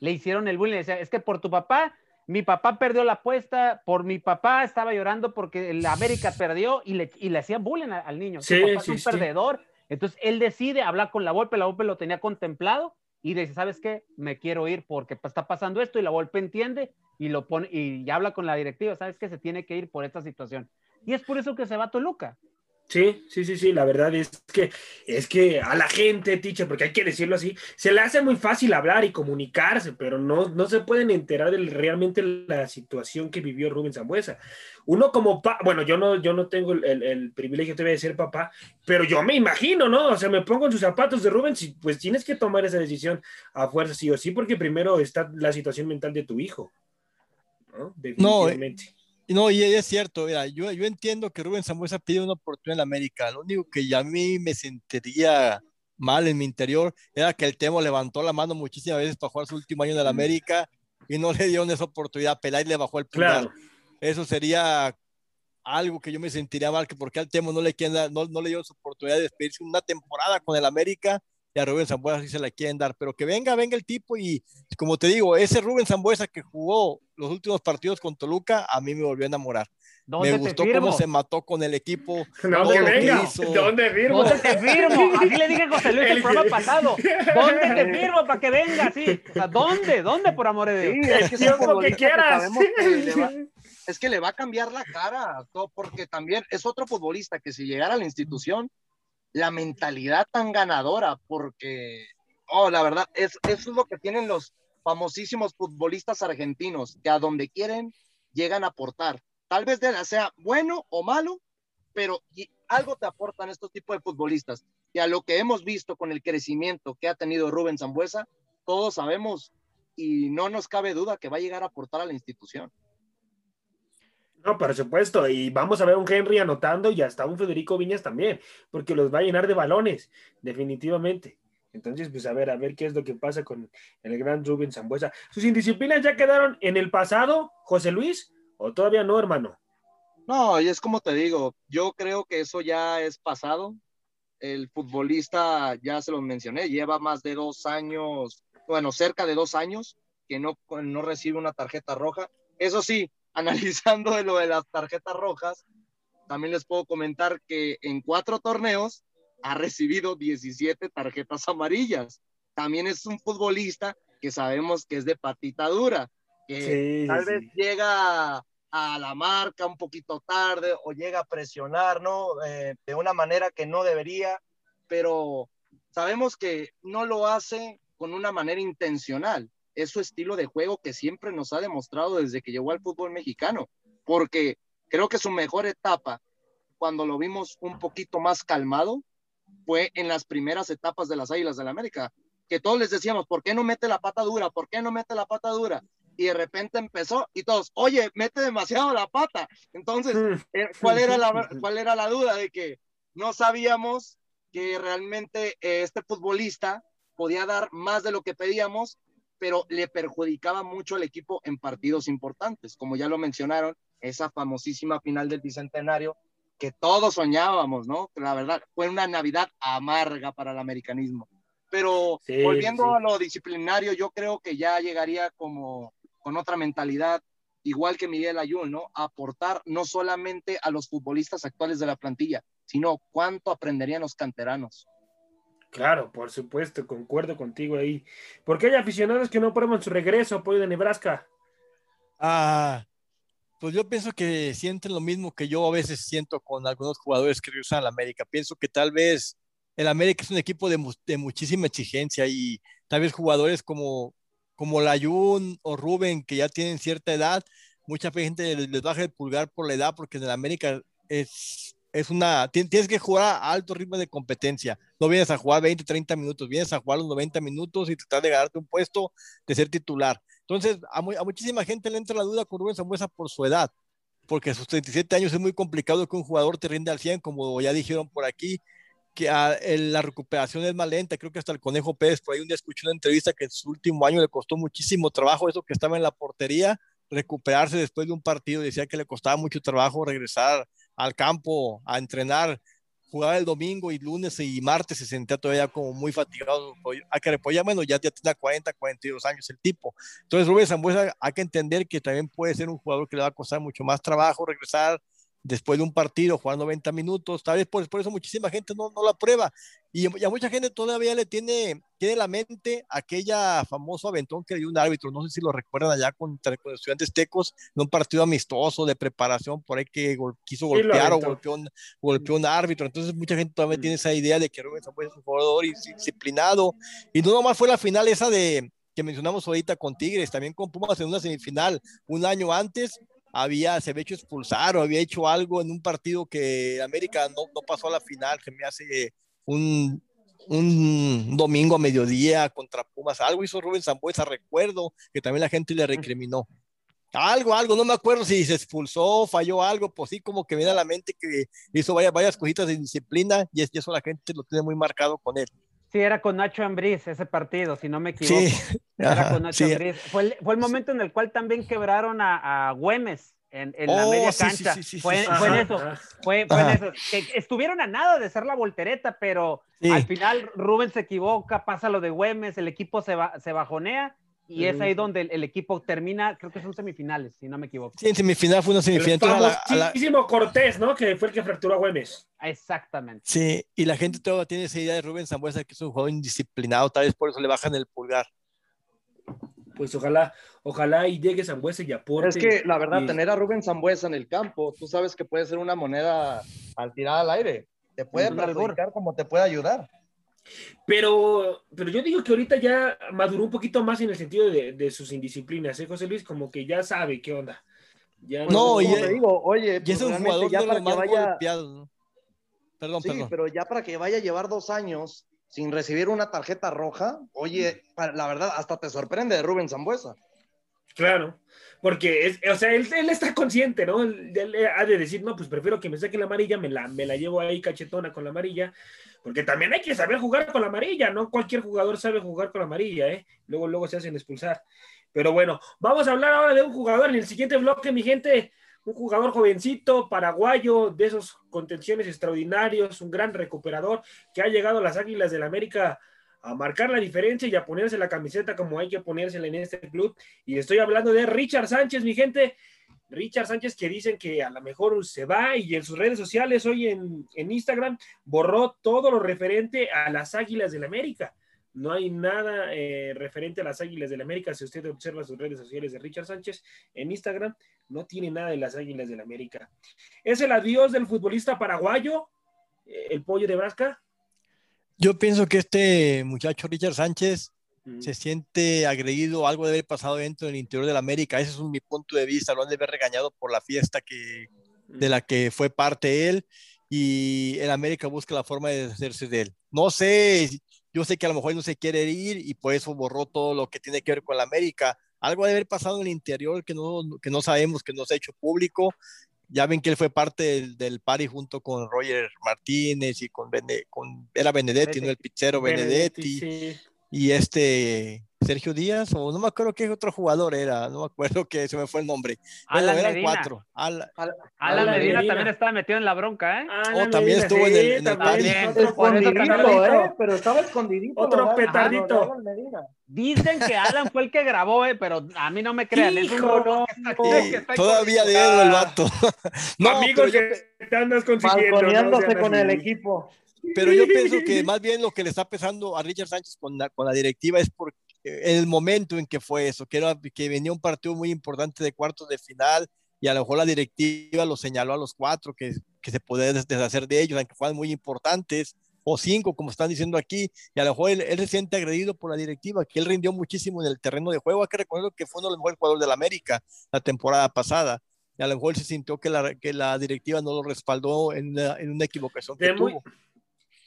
Le hicieron el bullying, decía, es que por tu papá, mi papá perdió la apuesta, por mi papá estaba llorando porque el América perdió y le, y le hacían bullying al niño. Sí, papá sí, es un sí. perdedor. Entonces él decide hablar con la Volpe, la Volpe lo tenía contemplado y dice, ¿sabes qué? Me quiero ir porque está pasando esto y la Volpe entiende y lo pone y habla con la directiva, ¿sabes qué? Se tiene que ir por esta situación. Y es por eso que se va a Toluca. Sí, sí, sí, sí, la verdad es que es que a la gente, teacher, porque hay que decirlo así, se le hace muy fácil hablar y comunicarse, pero no, no se pueden enterar de realmente la situación que vivió Rubén Zambuesa. Uno como pa, bueno, yo no, yo no tengo el, el, privilegio de ser papá, pero yo me imagino, ¿no? O sea, me pongo en sus zapatos de Rubén, si, pues tienes que tomar esa decisión a fuerza, sí o sí, porque primero está la situación mental de tu hijo, ¿no? Definitivamente. No, no, y es cierto, mira, yo, yo entiendo que Rubén Zambuesa pide una oportunidad en América. Lo único que ya a mí me sentiría mal en mi interior era que el Temo levantó la mano muchísimas veces para jugar su último año en la América y no le dieron esa oportunidad. Peláez le bajó el pulgar. Claro. Eso sería algo que yo me sentiría mal, que porque al Temo no le, quieren no, no le dieron su oportunidad de despedirse una temporada con el América y a Rubén Zambuesa sí se la quieren dar, pero que venga, venga el tipo y como te digo, ese Rubén Zambuesa que jugó los últimos partidos con Toluca, a mí me volvió a enamorar. Me gustó cómo se mató con el equipo. No, que venga. ¿Dónde firmo? ¿Dónde te firmo? Así le dije a José Luis el, el programa pasado. ¿Dónde te firmo para que venga? Sí. O sea, ¿dónde? ¿Dónde, por amor de Dios? Sí, es que, es lo que quieras. Que que va, es que le va a cambiar la cara, todo, porque también es otro futbolista que si llegara a la institución, la mentalidad tan ganadora, porque, oh, la verdad, es, eso es lo que tienen los famosísimos futbolistas argentinos, que a donde quieren llegan a aportar. Tal vez sea bueno o malo, pero algo te aportan estos tipos de futbolistas. Y a lo que hemos visto con el crecimiento que ha tenido Rubén Zambuesa, todos sabemos y no nos cabe duda que va a llegar a aportar a la institución. No, por supuesto, y vamos a ver un Henry anotando y hasta un Federico Viñas también, porque los va a llenar de balones, definitivamente. Entonces, pues a ver, a ver qué es lo que pasa con el gran Rubén Zambuesa. ¿Sus indisciplinas ya quedaron en el pasado, José Luis? ¿O todavía no, hermano? No, y es como te digo, yo creo que eso ya es pasado. El futbolista, ya se lo mencioné, lleva más de dos años, bueno, cerca de dos años que no, no recibe una tarjeta roja. Eso sí, analizando de lo de las tarjetas rojas, también les puedo comentar que en cuatro torneos ha recibido 17 tarjetas amarillas. También es un futbolista que sabemos que es de patita dura, que sí, tal sí. vez llega a la marca un poquito tarde o llega a presionar, ¿no? Eh, de una manera que no debería, pero sabemos que no lo hace con una manera intencional es su estilo de juego que siempre nos ha demostrado desde que llegó al fútbol mexicano, porque creo que su mejor etapa, cuando lo vimos un poquito más calmado, fue en las primeras etapas de las Águilas del la América, que todos les decíamos, ¿por qué no mete la pata dura? ¿Por qué no mete la pata dura? Y de repente empezó y todos, oye, mete demasiado la pata. Entonces, eh, ¿cuál, era la, ¿cuál era la duda? De que no sabíamos que realmente eh, este futbolista podía dar más de lo que pedíamos pero le perjudicaba mucho al equipo en partidos importantes, como ya lo mencionaron, esa famosísima final del Bicentenario que todos soñábamos, ¿no? La verdad, fue una Navidad amarga para el americanismo. Pero sí, volviendo sí. a lo disciplinario, yo creo que ya llegaría como con otra mentalidad, igual que Miguel Ayun, ¿no? Aportar no solamente a los futbolistas actuales de la plantilla, sino cuánto aprenderían los canteranos. Claro, por supuesto, concuerdo contigo ahí. ¿Por qué hay aficionados que no prueban su regreso, apoyo de Nebraska? Ah, pues yo pienso que sienten lo mismo que yo a veces siento con algunos jugadores que usan la América. Pienso que tal vez el América es un equipo de, de muchísima exigencia y tal vez jugadores como, como Layun o Rubén, que ya tienen cierta edad, mucha gente les, les baja el pulgar por la edad porque en el América es es una, tienes que jugar a alto ritmo de competencia. No vienes a jugar 20, 30 minutos, vienes a jugar los 90 minutos y tratar de ganarte un puesto de ser titular. Entonces, a, muy, a muchísima gente le entra la duda con Rubén Zambuesa por su edad, porque a sus 37 años es muy complicado que un jugador te rinde al 100, como ya dijeron por aquí, que a, el, la recuperación es más lenta. Creo que hasta el Conejo Pérez, por ahí un día escuché una entrevista que en su último año le costó muchísimo trabajo eso que estaba en la portería, recuperarse después de un partido, decía que le costaba mucho trabajo regresar al campo a entrenar, jugaba el domingo y lunes y martes se sentía todavía como muy fatigado. A que ya, bueno, ya, ya tiene 40, 42 años el tipo. Entonces, Rubén Zambuesa hay que entender que también puede ser un jugador que le va a costar mucho más trabajo regresar después de un partido, jugar 90 minutos, tal vez por, por eso muchísima gente no, no la prueba. Y, a mucha gente todavía le tiene, tiene la mente aquella famoso aventón que dio un árbitro, no sé si lo recuerdan allá contra con estudiantes tecos, en un partido amistoso de preparación, por ahí que quiso golpear o golpeó un, golpeó un árbitro. Entonces mucha gente todavía tiene esa idea de que Rubén Zambuesa es un jugador disciplinado. Y no nomás fue la final esa de que mencionamos ahorita con Tigres, también con Pumas en una semifinal un año antes, había, se había hecho expulsar o había hecho algo en un partido que América no, no pasó a la final, que me hace un, un domingo a mediodía contra Pumas, algo hizo Rubén Zambuesa, recuerdo que también la gente le recriminó. Algo, algo, no me acuerdo si se expulsó, falló algo, pues sí, como que viene a la mente que hizo varias, varias cositas de disciplina y eso la gente lo tiene muy marcado con él. Sí, era con Nacho Ambriz ese partido, si no me equivoco. Sí, era con Nacho Ambriz. Fue el, fue el, momento en el cual también quebraron a, a Güemes en, en la oh, media cancha. fue, fue en eso, fue, fue en eso. Que estuvieron a nada de ser la voltereta, pero al final Rubén se equivoca, pasa lo de Güemes, el equipo se, va, se bajonea y es ahí donde el, equipo termina, creo que son semifinales, si no me equivoco. Sí, en semifinal fue una semifinal. El Cortés, ¿no? Que fue el que fracturó a Güemes. Exactamente. Sí, y la gente todavía tiene esa idea de Rubén Zambuesa, que es un jugador indisciplinado, tal vez por eso le bajan el pulgar. Pues ojalá, ojalá y llegue Zambuesa y aporte. Es que la verdad, tener a Rubén Zambuesa en el campo, tú sabes que puede ser una moneda al tirar al aire. Te puede perjudicar como te puede ayudar. Pero, pero yo digo que ahorita ya maduró un poquito más en el sentido de, sus indisciplinas, ¿eh, José Luis? Como que ya sabe qué onda. Ya no, y te digo, oye, y es un jugador ya para que vaya... Perdón, sí, pero ya para que vaya a llevar dos años sin recibir una tarjeta roja, oye, la verdad, hasta te sorprende de Rubén Zambuesa. Claro, porque, es, o sea, él, está consciente, ¿no? Él, ha de decir, no, pues prefiero que me saquen la amarilla, me la, me la llevo ahí cachetona con la amarilla, porque también hay que saber jugar con la amarilla, no cualquier jugador sabe jugar con la amarilla, ¿eh? Luego, luego se hacen expulsar. Pero bueno, vamos a hablar ahora de un jugador en el siguiente bloque, mi gente, un jugador jovencito, paraguayo, de esos contenciones extraordinarios, un gran recuperador que ha llegado a las Águilas del la América a marcar la diferencia y a ponerse la camiseta como hay que ponérsela en este club. Y estoy hablando de Richard Sánchez, mi gente. Richard Sánchez que dicen que a lo mejor se va y en sus redes sociales hoy en, Instagram borró todo lo referente a las Águilas del América. No hay nada eh, referente a las Águilas del América. Si usted observa sus redes sociales de Richard Sánchez en Instagram, no tiene nada de las Águilas del América. ¿Es el adiós del futbolista paraguayo, eh, el pollo de Brasca? Yo pienso que este muchacho Richard Sánchez se siente agredido, algo debe haber pasado dentro del interior de la América. Ese es mi punto de vista. Lo han de haber regañado por la fiesta que, de la que fue parte él y el América busca la forma de deshacerse de él. No sé, yo sé que a lo mejor él no se quiere ir y por eso borró todo lo que tiene que ver con la América. Algo debe haber pasado en el interior que no, que no sabemos, que no se ha hecho público. Ya ven que él fue parte del, del party junto con Roger Martínez y con, con era Benedetti, ¿no? El pizzero Benedetti y este Sergio Díaz, o no me acuerdo qué otro jugador era, no me acuerdo que se me fue el nombre. Alan eran Medina. cuatro. Alan, Medina, también estaba metido en la bronca, ¿eh? oh, también estuvo en el, en el Escondidito, ¿eh? Pero estaba escondidito. Otro petardito. Dicen que Alan fue el que grabó, ¿eh? Pero a mí no me crean. es un no, todavía de el vato. no, Amigos que te andas consiguiendo. No con el equipo. Pero yo pienso que más bien lo que le está pesando a Richard Sánchez con la, con la directiva es porque el momento en que fue eso, que, era, que venía un partido muy importante de cuartos de final y a lo mejor la directiva lo señaló a los cuatro que, que se podía deshacer de ellos, aunque fueran muy importantes, o cinco, como están diciendo aquí, y a lo mejor él, se siente agredido por la directiva, que él rindió muchísimo en el terreno de juego. Hay que recordar que fue uno de los mejores jugadores de la América la temporada pasada. Y a lo mejor él se sintió que la, que la directiva no lo respaldó en una, en una equivocación que tuvo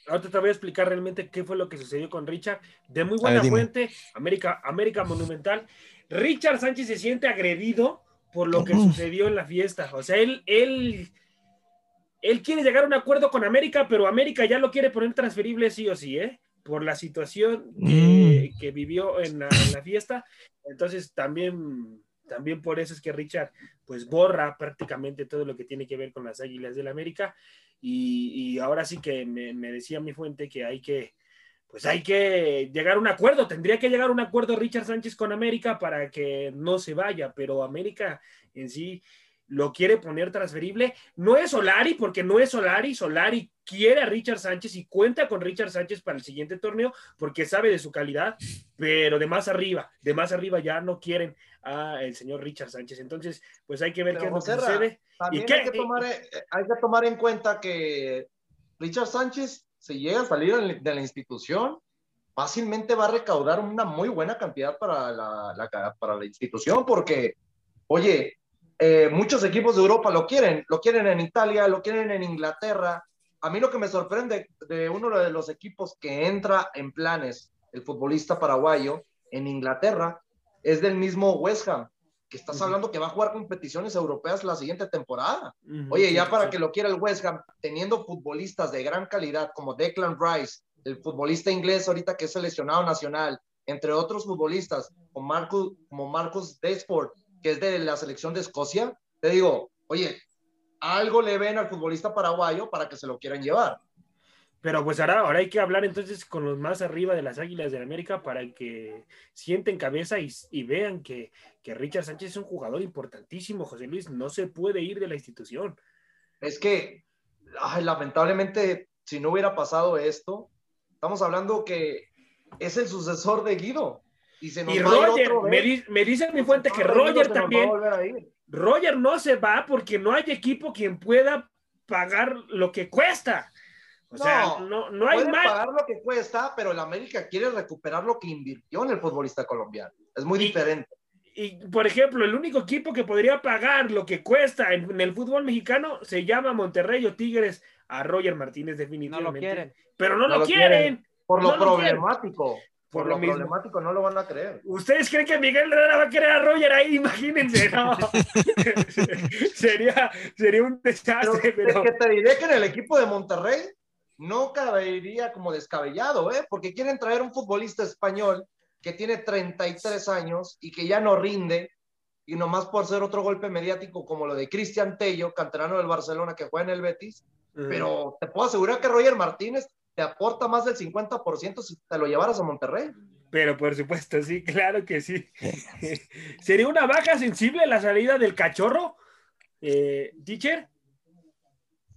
ahorita te voy a explicar realmente qué fue lo que sucedió con Richard. De muy buena fuente, América, América Monumental. Richard Sánchez se siente agredido por lo que sucedió en la fiesta. O sea, él, él, él quiere llegar a un acuerdo con América, pero América ya lo quiere poner transferible sí o sí, ¿eh? Por la situación que, mm. vivió en la, fiesta. Entonces también también por eso es que Richard pues borra prácticamente todo lo que tiene que ver con las Águilas del la América y, ahora sí que me, me, decía mi fuente que hay que pues hay que llegar a un acuerdo, tendría que llegar a un acuerdo Richard Sánchez con América para que no se vaya, pero América en sí lo quiere poner transferible. No es Solari, porque no es Solari. Solari quiere a Richard Sánchez y cuenta con Richard Sánchez para el siguiente torneo porque sabe de su calidad, pero de más arriba, de más arriba ya no quieren a el señor Richard Sánchez. Entonces, pues hay que ver qué que sucede. También hay, que tomar, eh, hay que tomar en cuenta que Richard Sánchez, si llega a salir de la institución, fácilmente va a recaudar una muy buena cantidad para la, para la institución, porque, oye, eh, muchos equipos de Europa lo quieren, lo quieren en Italia, lo quieren en Inglaterra. A mí lo que me sorprende de uno de los equipos que entra en planes, el futbolista paraguayo, en Inglaterra, es del mismo West Ham, que estás hablando que va a jugar competiciones europeas la siguiente temporada. Oye, ya para que lo quiera el West Ham, teniendo futbolistas de gran calidad como Declan Rice, el futbolista inglés ahorita que es seleccionado nacional, entre otros futbolistas como Marcus, como Marcus Desport, que es de la selección de Escocia, te digo, oye, algo le ven al futbolista paraguayo para que se lo quieran llevar. Pero pues ahora, ahora hay que hablar entonces con los más arriba de las Águilas de América para que sienten cabeza y, vean que, que, Richard Sánchez es un jugador importantísimo, José Luis, no se puede ir de la institución. Es que, lamentablemente, si no hubiera pasado esto, estamos hablando que es el sucesor de Guido. Y, Roger, me, dice mi fuente que Roger también. Roger no se va porque no hay equipo quien pueda pagar lo que cuesta. O sea, no, no hay más. pagar lo que cuesta, pero el América quiere recuperar lo que invirtió en el futbolista colombiano. Es muy diferente. Y, por ejemplo, el único equipo que podría pagar lo que cuesta en, el fútbol mexicano se llama Monterrey o Tigres a Roger Martínez, definitivamente. No lo quieren. Pero no, lo, quieren. Por lo problemático. Por, lo, problemático no lo van a creer. ¿Ustedes creen que Miguel Herrera va a querer a Roger ahí? Imagínense, no. sería, sería un desastre. Pero, que te diré que en el equipo de Monterrey no cabería como descabellado, ¿eh? Porque quieren traer un futbolista español que tiene 33 años y que ya no rinde, y nomás por ser otro golpe mediático como lo de Cristian Tello, canterano del Barcelona que juega en el Betis. Pero te puedo asegurar que Roger Martínez te aporta más del 50% si te lo llevaras a Monterrey. Pero por supuesto, sí, claro que sí. ¿Sería una baja sensible la salida del cachorro, eh, teacher?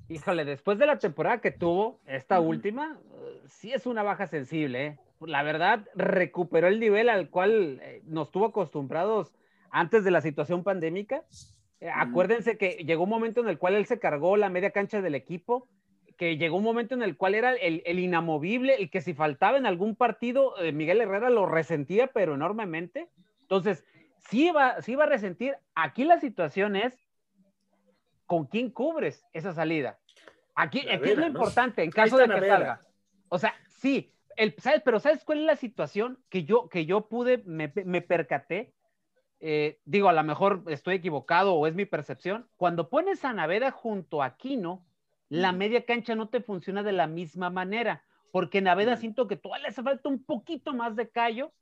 Híjole, después de la temporada que tuvo, esta última, sí es una baja sensible. ¿eh? La verdad, recuperó el nivel al cual eh, nos tuvo acostumbrados antes de la situación pandémica. Acuérdense que llegó un momento en el cual él se cargó la media cancha del equipo que llegó un momento en el cual era el, inamovible, y que si faltaba en algún partido, eh, Miguel Herrera lo resentía, pero enormemente. Entonces, sí iba, sí iba a resentir. Aquí la situación es, ¿con quién cubres esa salida? Aquí, es lo importante en caso de que salga. O sea, sí, el, ¿sabes? Pero ¿sabes cuál es la situación que yo, que yo pude, me, percaté? Eh, digo, a lo mejor estoy equivocado o es mi percepción. Cuando pones a Naveda junto a Aquino, la media cancha no te funciona de la misma manera, porque Naveda siento que todavía le hace falta un poquito más de callo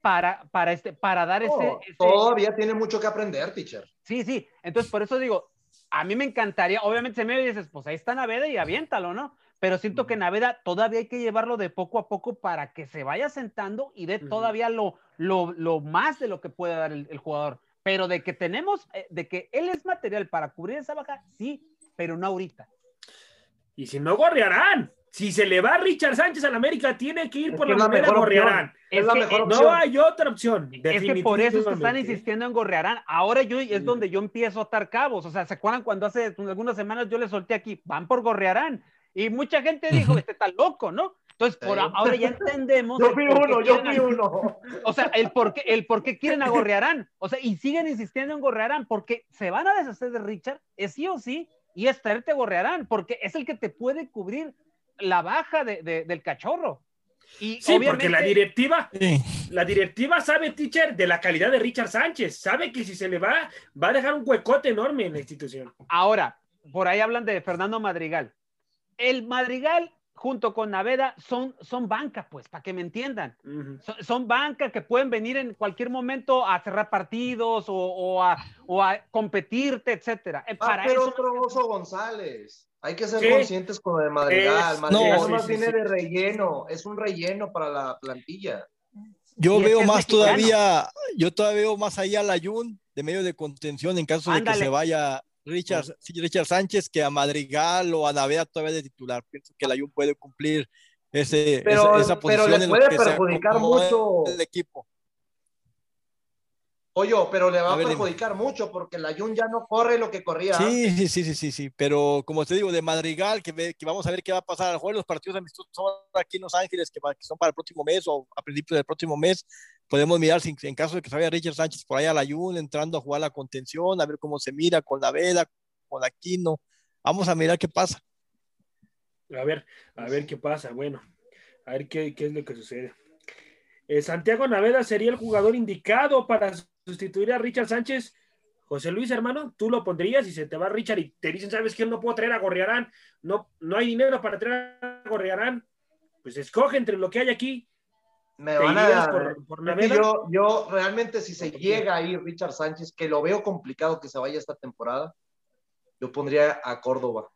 para, para, este, para dar ese, Todavía tiene mucho que aprender, teacher. Sí, sí, entonces por eso digo, a mí me encantaría, obviamente se me dices, pues ahí está Naveda y aviéntalo, ¿no? Pero siento que Naveda todavía hay que llevarlo de poco a poco para que se vaya sentando y dé todavía lo, lo, más de lo que puede dar el, el jugador. Pero de que tenemos, eh, de que él es material para cubrir esa baja, sí, pero no ahorita. Y si no, Gorriarán. Si se le va Richard Sánchez al América, tiene que ir por la primera Gorriarán. Es, la mejor No hay otra opción. Es que por eso están insistiendo en Gorriarán. Ahora yo es donde yo empiezo a atar cabos. O sea, ¿se acuerdan cuando hace algunas semanas yo le solté aquí? Van por Gorriarán. Y mucha gente dijo, este está loco, ¿no? Entonces, por ahora ya entendemos. yo fui uno, yo fui uno. O sea, el por, qué, el por qué quieren a Gorriarán. O sea, y siguen insistiendo en Gorriarán porque se van a deshacer de Richard, es sí o sí, y es traerte Gorrearán, porque es el que te puede cubrir la baja de, del cachorro. Y sí, porque la directiva, la directiva sabe, teacher, de la calidad de Richard Sánchez. Sabe que si se le va, va a dejar un huecote enorme en la institución. Ahora, por ahí hablan de Fernando Madrigal. El Madrigal junto con Naveda son, son banca, pues, para que me entiendan. son, son, banca que pueden venir en cualquier momento a cerrar partidos o, a, o a, competirte, etcétera. Eh, para pero otro Oso González. Hay que ser conscientes con lo de Madrigal. Madrigal no, viene de relleno, es un relleno para la plantilla. Yo veo más todavía, yo todavía veo más allá la Jun de medio de contención en caso de que se vaya Richard, Richard Sánchez que a Madrigal o a Naveda todavía de titular. Pienso que la Jun puede cumplir ese, esa, posición. Pero le puede perjudicar mucho el equipo. Oye, pero le va a, perjudicar mucho porque la Jun ya no corre lo que corría. Sí, sí, sí, sí, sí, pero como te digo, de Madrigal, que, que vamos a ver qué va a pasar al juego, los partidos amistosos son aquí en Los Ángeles, que, son para el próximo mes o a principios del próximo mes, podemos mirar si, en caso de que salga Richard Sánchez por ahí a la Jun entrando a jugar la contención, a ver cómo se mira con la Veda, con Aquino, vamos a mirar qué pasa. A ver, a ver qué pasa, bueno, a ver qué, qué es lo que sucede. Eh, Santiago Naveda sería el jugador indicado para sustituir a Richard Sánchez. José Luis, hermano, tú lo pondrías y se te va Richard y te dicen, ¿sabes qué? No puedo traer a Gorriarán, no, no hay dinero para traer a Gorriarán. Pues escoge entre lo que hay aquí. Me van a por, yo, yo realmente si se llega ahí Richard Sánchez, que lo veo complicado que se vaya esta temporada, yo pondría a Córdoba.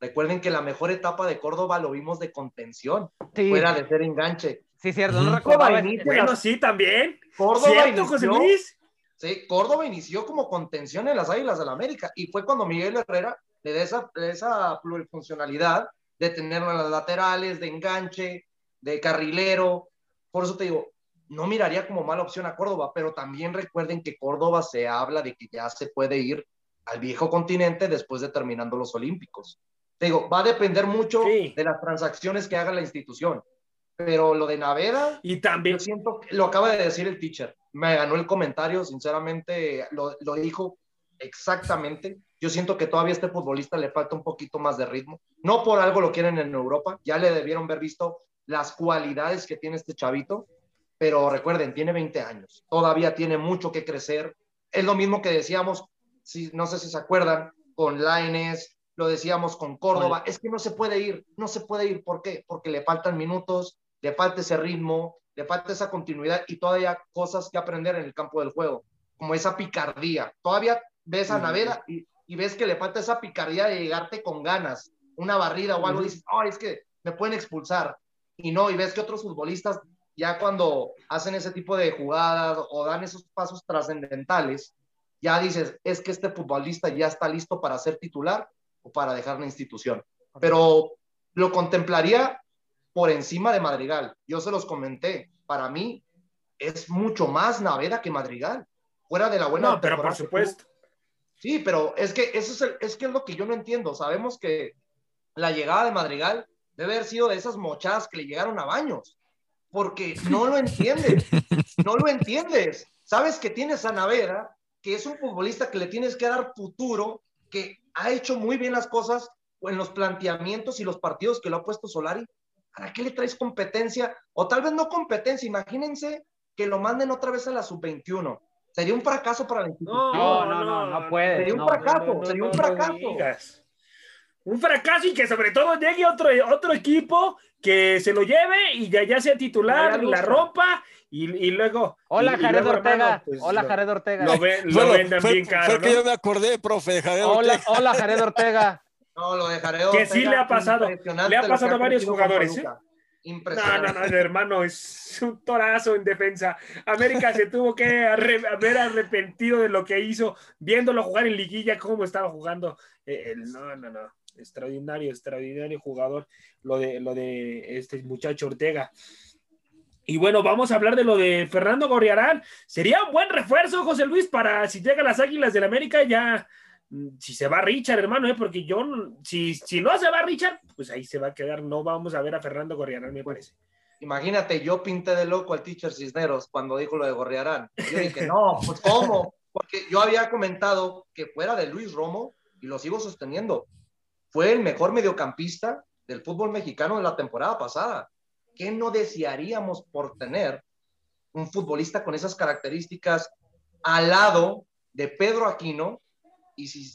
Recuerden que la mejor etapa de Córdoba lo vimos de contención, fuera de ser enganche. Sí, cierto, no recuerdo. Bueno, sí, también. Córdoba inició, José Luis? Sí, Córdoba inició como contención en las Águilas del la América y fue cuando Miguel Herrera le da esa, esa plurifuncionalidad de tenerlo en las laterales, de enganche, de carrilero. Por eso te digo, no miraría como mala opción a Córdoba, pero también recuerden que Córdoba se habla de que ya se puede ir al viejo continente después de terminando los Olímpicos. Te digo, va a depender mucho de las transacciones que haga la institución. Pero lo de Naveda, y también siento que lo acaba de decir el teacher. Me ganó el comentario, sinceramente, lo, lo dijo exactamente. Yo siento que todavía a este futbolista le falta un poquito más de ritmo. No por algo lo quieren en Europa, ya le debieron ver visto las cualidades que tiene este chavito, pero recuerden, tiene 20 años, todavía tiene mucho que crecer. Es lo mismo que decíamos, si, no sé si se acuerdan, con Laines, lo decíamos con Córdoba, es que no se puede ir, no se puede ir, ¿por qué? Porque le faltan minutos, le falta ese ritmo, le falta esa continuidad y todavía cosas que aprender en el campo del juego, como esa picardía. Todavía ves a Naveda y, ves que le falta esa picardía de llegarte con ganas, una barrida o algo, y dices, ay, es que me pueden expulsar. Y no, y ves que otros futbolistas ya cuando hacen ese tipo de jugadas o dan esos pasos trascendentales, ya dices, es que este futbolista ya está listo para ser titular o para dejar la institución. Pero lo contemplaría por encima de Madrigal. Yo se los comenté, para mí es mucho más Naveda que Madrigal, fuera de la buena. No, pero por supuesto. Sí, pero es que eso es, es que es lo que yo no entiendo. Sabemos que la llegada de Madrigal debe haber sido de esas mochadas que le llegaron a baños, porque no lo entiendes, no lo entiendes. Sabes que tienes a Naveda, que es un futbolista que le tienes que dar futuro, que ha hecho muy bien las cosas en los planteamientos y los partidos que lo ha puesto Solari, ¿para qué le traes competencia? O tal vez no competencia, imagínense que lo manden otra vez a la sub-21. Sería un fracaso para la institución. No, no, no, no, puede. Sería un fracaso, sería un fracaso. Un fracaso y que sobre todo llegue otro, otro equipo que se lo lleve y ya, ya sea titular, la ropa y, y, luego. Hola, Jared Ortega. Pues, hola, Jared Ortega. Lo, lo vendan bien caro. Fue que yo me acordé, profe, Jared Ortega. Hola, hola Jared Ortega. No, lo dejaré. Que sí le ha pasado. Le ha pasado a varios jugadores. ¿eh? No, no, no, el hermano es un torazo en defensa. América se tuvo que haber arrepentido de lo que hizo, viéndolo jugar en liguilla, cómo estaba jugando. Eh, no, no, no. Extraordinario, extraordinario jugador lo de, lo de este muchacho Ortega. Y bueno, vamos a hablar de lo de Fernando Gorriarán. Sería un buen refuerzo, José Luis, para si llega a las Águilas del América, ya si se va Richard, hermano, ¿eh? porque yo, si, si no se va Richard, pues ahí se va a quedar. No vamos a ver a Fernando Gorriarán, me parece. Imagínate, yo pinté de loco al teacher Cisneros cuando dijo lo de Gorriarán. Yo dije, no, pues ¿cómo? Porque yo había comentado que fuera de Luis Romo, y lo sigo sosteniendo, fue el mejor mediocampista del fútbol mexicano de la temporada pasada. ¿Qué no desearíamos por tener un futbolista con esas características al lado de Pedro Aquino, y si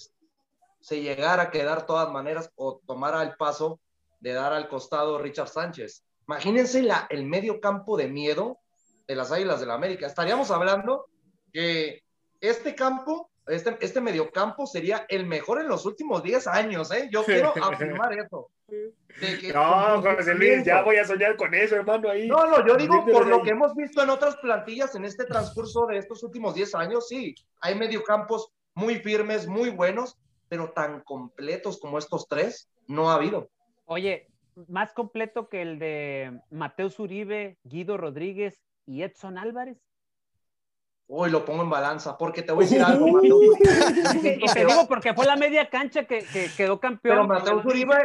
se llegara a quedar todas maneras o tomara el paso de dar al costado Richard Sánchez. Imagínense el medio campo de miedo de las Águilas del la América. Estaríamos hablando que este campo, este, este mediocampo sería el mejor en los últimos 10 años, ¿eh? Yo quiero afirmar eso. no, José Luis, ya voy a soñar con eso, hermano, ahí. No, no, yo digo por lo que hemos visto en otras plantillas en este transcurso de estos últimos 10 años, sí, hay mediocampos muy firmes, muy buenos, pero tan completos como estos tres, no ha habido. Oye, más completo que el de Mateo Zuribe, Guido Rodríguez y Edson Álvarez. Uy, lo pongo en balanza, porque te voy a decir algo. y te digo porque fue la media cancha que, quedó campeón. Pero Mateo Zuribe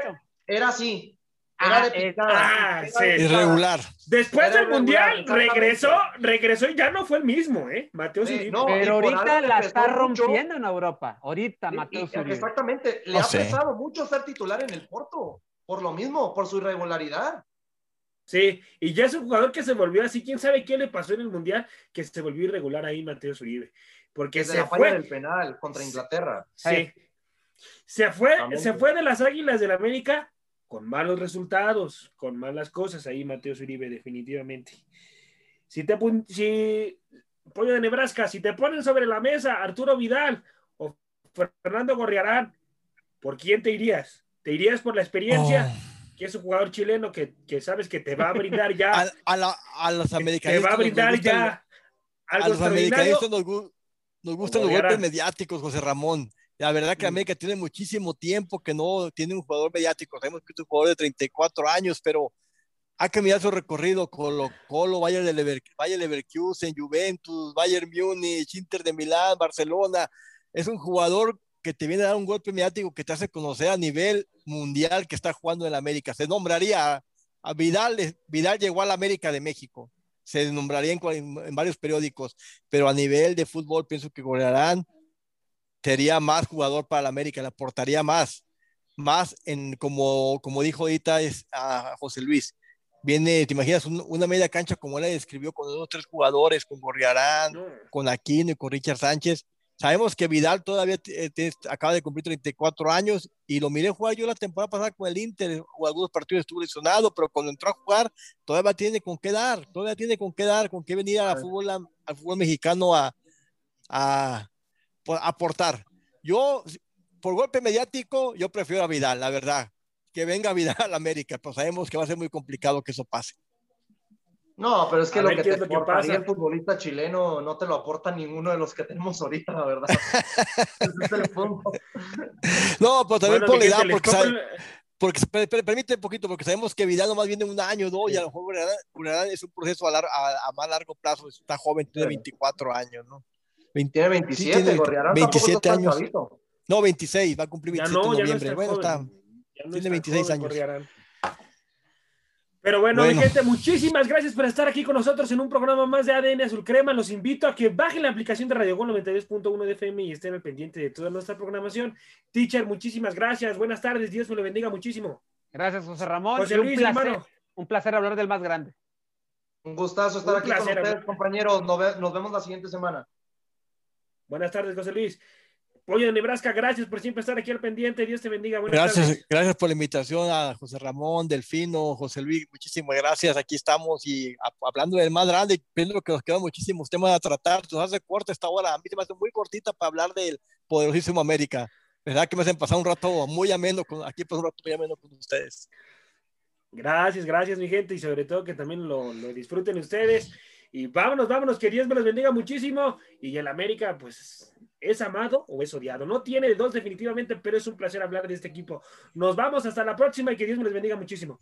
era así. Era de ah, sí. Irregular. Después del Mundial regresó, regresó y ya no fue el mismo, ¿eh? Mateo Zuribe. pero ahorita la está rompiendo en Europa. Ahorita Mateo Zuribe. Exactamente. Le ha pesado mucho ser titular en el Porto. Por lo mismo, por su irregularidad. Sí, y ya es un jugador que se volvió así. ¿Quién sabe qué le pasó en el Mundial? Que se volvió irregular ahí Mateo Zuribe. Porque se la fue del penal contra Inglaterra. Sí. Se fue, se fue de las Águilas del América con malos resultados, con malas cosas ahí Mateo Zuribe, definitivamente. Si te si Pollo de Nebraska, si te ponen sobre la mesa Arturo Vidal o Fernando Gorriarán, ¿por quién te irías? ¿Te irías por la experiencia? Oh que es un jugador chileno que, que, sabes que te va a brindar ya. a, a, los americanistas. Te va a brindar ya. a los americanistas nos, nos gustan los golpes mediáticos, José Ramón. La verdad que América tiene muchísimo tiempo que no tiene un jugador mediático. Sabemos que es un jugador de 34 años, pero ha cambiado su recorrido. Colo Colo, Bayern, de Lever Bayern Leverkusen, Juventus, Bayern Múnich, Inter de Milán, Barcelona. Es un jugador que te viene a dar un golpe mediático que te hace conocer a nivel mundial que está jugando en la América. Se nombraría a, Vidal, Vidal llegó a la América de México, se nombraría en, varios periódicos, pero a nivel de fútbol pienso que Gorriarán sería más jugador para la América, le aportaría más, más en como, como dijo ahorita es a José Luis. Viene, te imaginas una media cancha como él describió con dos o tres jugadores, con Gorriarán, con Aquino y con Richard Sánchez Sabemos que Vidal todavía eh, acaba de cumplir 34 años y lo miré jugar yo la temporada pasada con el Inter, o algunos partidos estuvo lesionado, pero cuando entró a jugar todavía tiene con qué dar, todavía tiene con qué dar, con qué venir al fútbol, al fútbol mexicano a, a, aportar. Yo, por golpe mediático, yo prefiero a Vidal, la verdad. Que venga Vidal a América, pero sabemos que va a ser muy complicado que eso pase. No, pero es que lo que te aportaría el futbolista chileno no te lo aporta ninguno de los que tenemos ahorita, la verdad. Ese es el punto. No, pero también por la edad, porque, porque permite un poquito, porque sabemos que Vidal no más viene un año, dos, y a lo mejor es un proceso a, a, más largo plazo, está joven, tiene 24 años, ¿no? tiene 27, sí, 27 años. No, 26, va a cumplir 27 de noviembre. bueno, está, tiene 26 años. Pero bueno, Mi gente, muchísimas gracias por estar aquí con nosotros en un programa más de ADN Azul Crema. Los invito a que bajen la aplicación de Radio Gol 92.1 de FM y estén al pendiente de toda nuestra programación. Teacher, muchísimas gracias. Buenas tardes. Dios me lo bendiga muchísimo. Gracias, José Ramón. José Luis, un placer, hermano. Un placer hablar del más grande. Un gustazo estar aquí con ustedes, compañeros. Nos vemos la siguiente semana. Buenas tardes, José Luis. Pollo de Nebraska, gracias por siempre estar aquí al pendiente. Dios te bendiga. gracias, gracias por la invitación a José Ramón, Delfino, José Luis. Muchísimas gracias. Aquí estamos y hablando del más grande, pienso que nos quedan muchísimos temas a tratar. Nos hace corta esta hora. A mí se me hace muy cortita para hablar del poderosísimo América. ¿Verdad que me hacen pasar un rato muy ameno con, aquí, por un rato muy ameno con ustedes? Gracias, gracias, mi gente, y sobre todo que también lo, lo disfruten ustedes. Y vámonos, vámonos, que Dios me los bendiga muchísimo. Y el América, pues ¿Es amado o es odiado? No tiene dos definitivamente, pero es un placer hablar de este equipo. Nos vamos hasta la próxima y que Dios me les bendiga muchísimo.